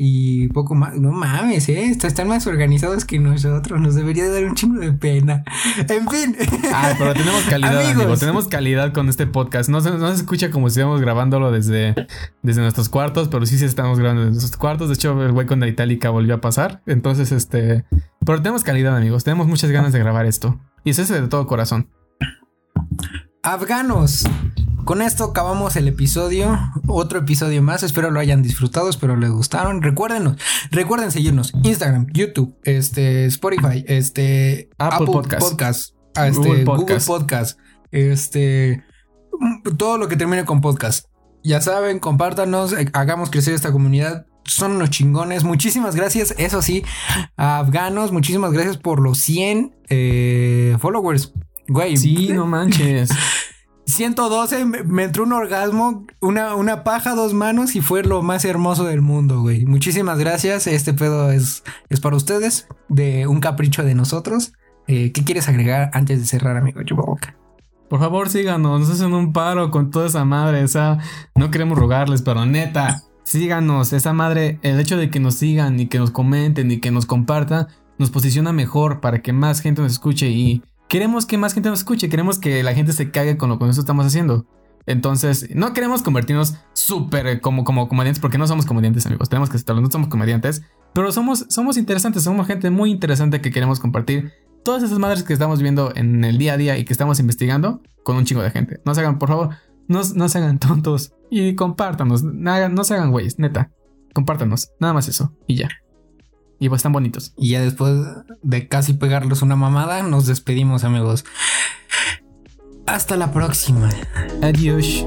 Y poco más, no mames, ¿eh? Están más organizados que nosotros, nos debería dar un chingo de pena. <laughs> En fin. Ah, pero tenemos calidad, amigos. tenemos calidad con este podcast. No se, no se escucha como si estuviéramos grabándolo desde, desde nuestros cuartos, pero sí, sí estamos grabando desde nuestros cuartos. De hecho, el güey con la itálica volvió a pasar. Entonces, este. Pero tenemos calidad, amigos. Tenemos muchas ganas de grabar esto. Y es ese de todo corazón. Afganos. Con esto acabamos el episodio, otro episodio más, espero lo hayan disfrutado, espero les gustaron. Recuérdenos, recuerden seguirnos Instagram, YouTube, este Spotify, este Apple, Podcast, este, Google, Podcast. este todo lo que termine con podcast. Ya saben, compártanos, eh, hagamos crecer esta comunidad. Son unos chingones. Muchísimas gracias. Eso sí, a afganos, muchísimas gracias por los 100 eh, followers. Güey. Sí, no manches. <laughs> 112 me, entró un orgasmo, una, una paja, dos manos y fue lo más hermoso del mundo, güey. Muchísimas gracias. Este pedo es, es para ustedes, de un capricho de nosotros. Eh, ¿Qué quieres agregar antes de cerrar, amigo boca Por favor, síganos, nos hacen un paro con toda esa madre. Esa, no queremos rogarles, pero neta, síganos. Esa madre, el hecho de que nos sigan y que nos comenten y que nos compartan, nos posiciona mejor para que más gente nos escuche y queremos que más gente nos escuche, queremos que la gente se cague con lo que nosotros estamos haciendo. Entonces, no queremos convertirnos súper como, como comediantes, porque no somos comediantes, amigos. Tenemos que aceptarlo, no somos comediantes, pero somos, somos interesantes, somos gente muy interesante que queremos compartir todas esas madres que estamos viendo en el día a día y que estamos investigando con un chingo de gente. No se hagan, por favor, no, no se hagan tontos y compártanos. No, no se hagan güeyes, neta. Compártanos, nada más eso y ya. Y pues están bonitos. Y ya después de casi pegarlos una mamada, nos despedimos, amigos. Hasta la próxima. Adiós.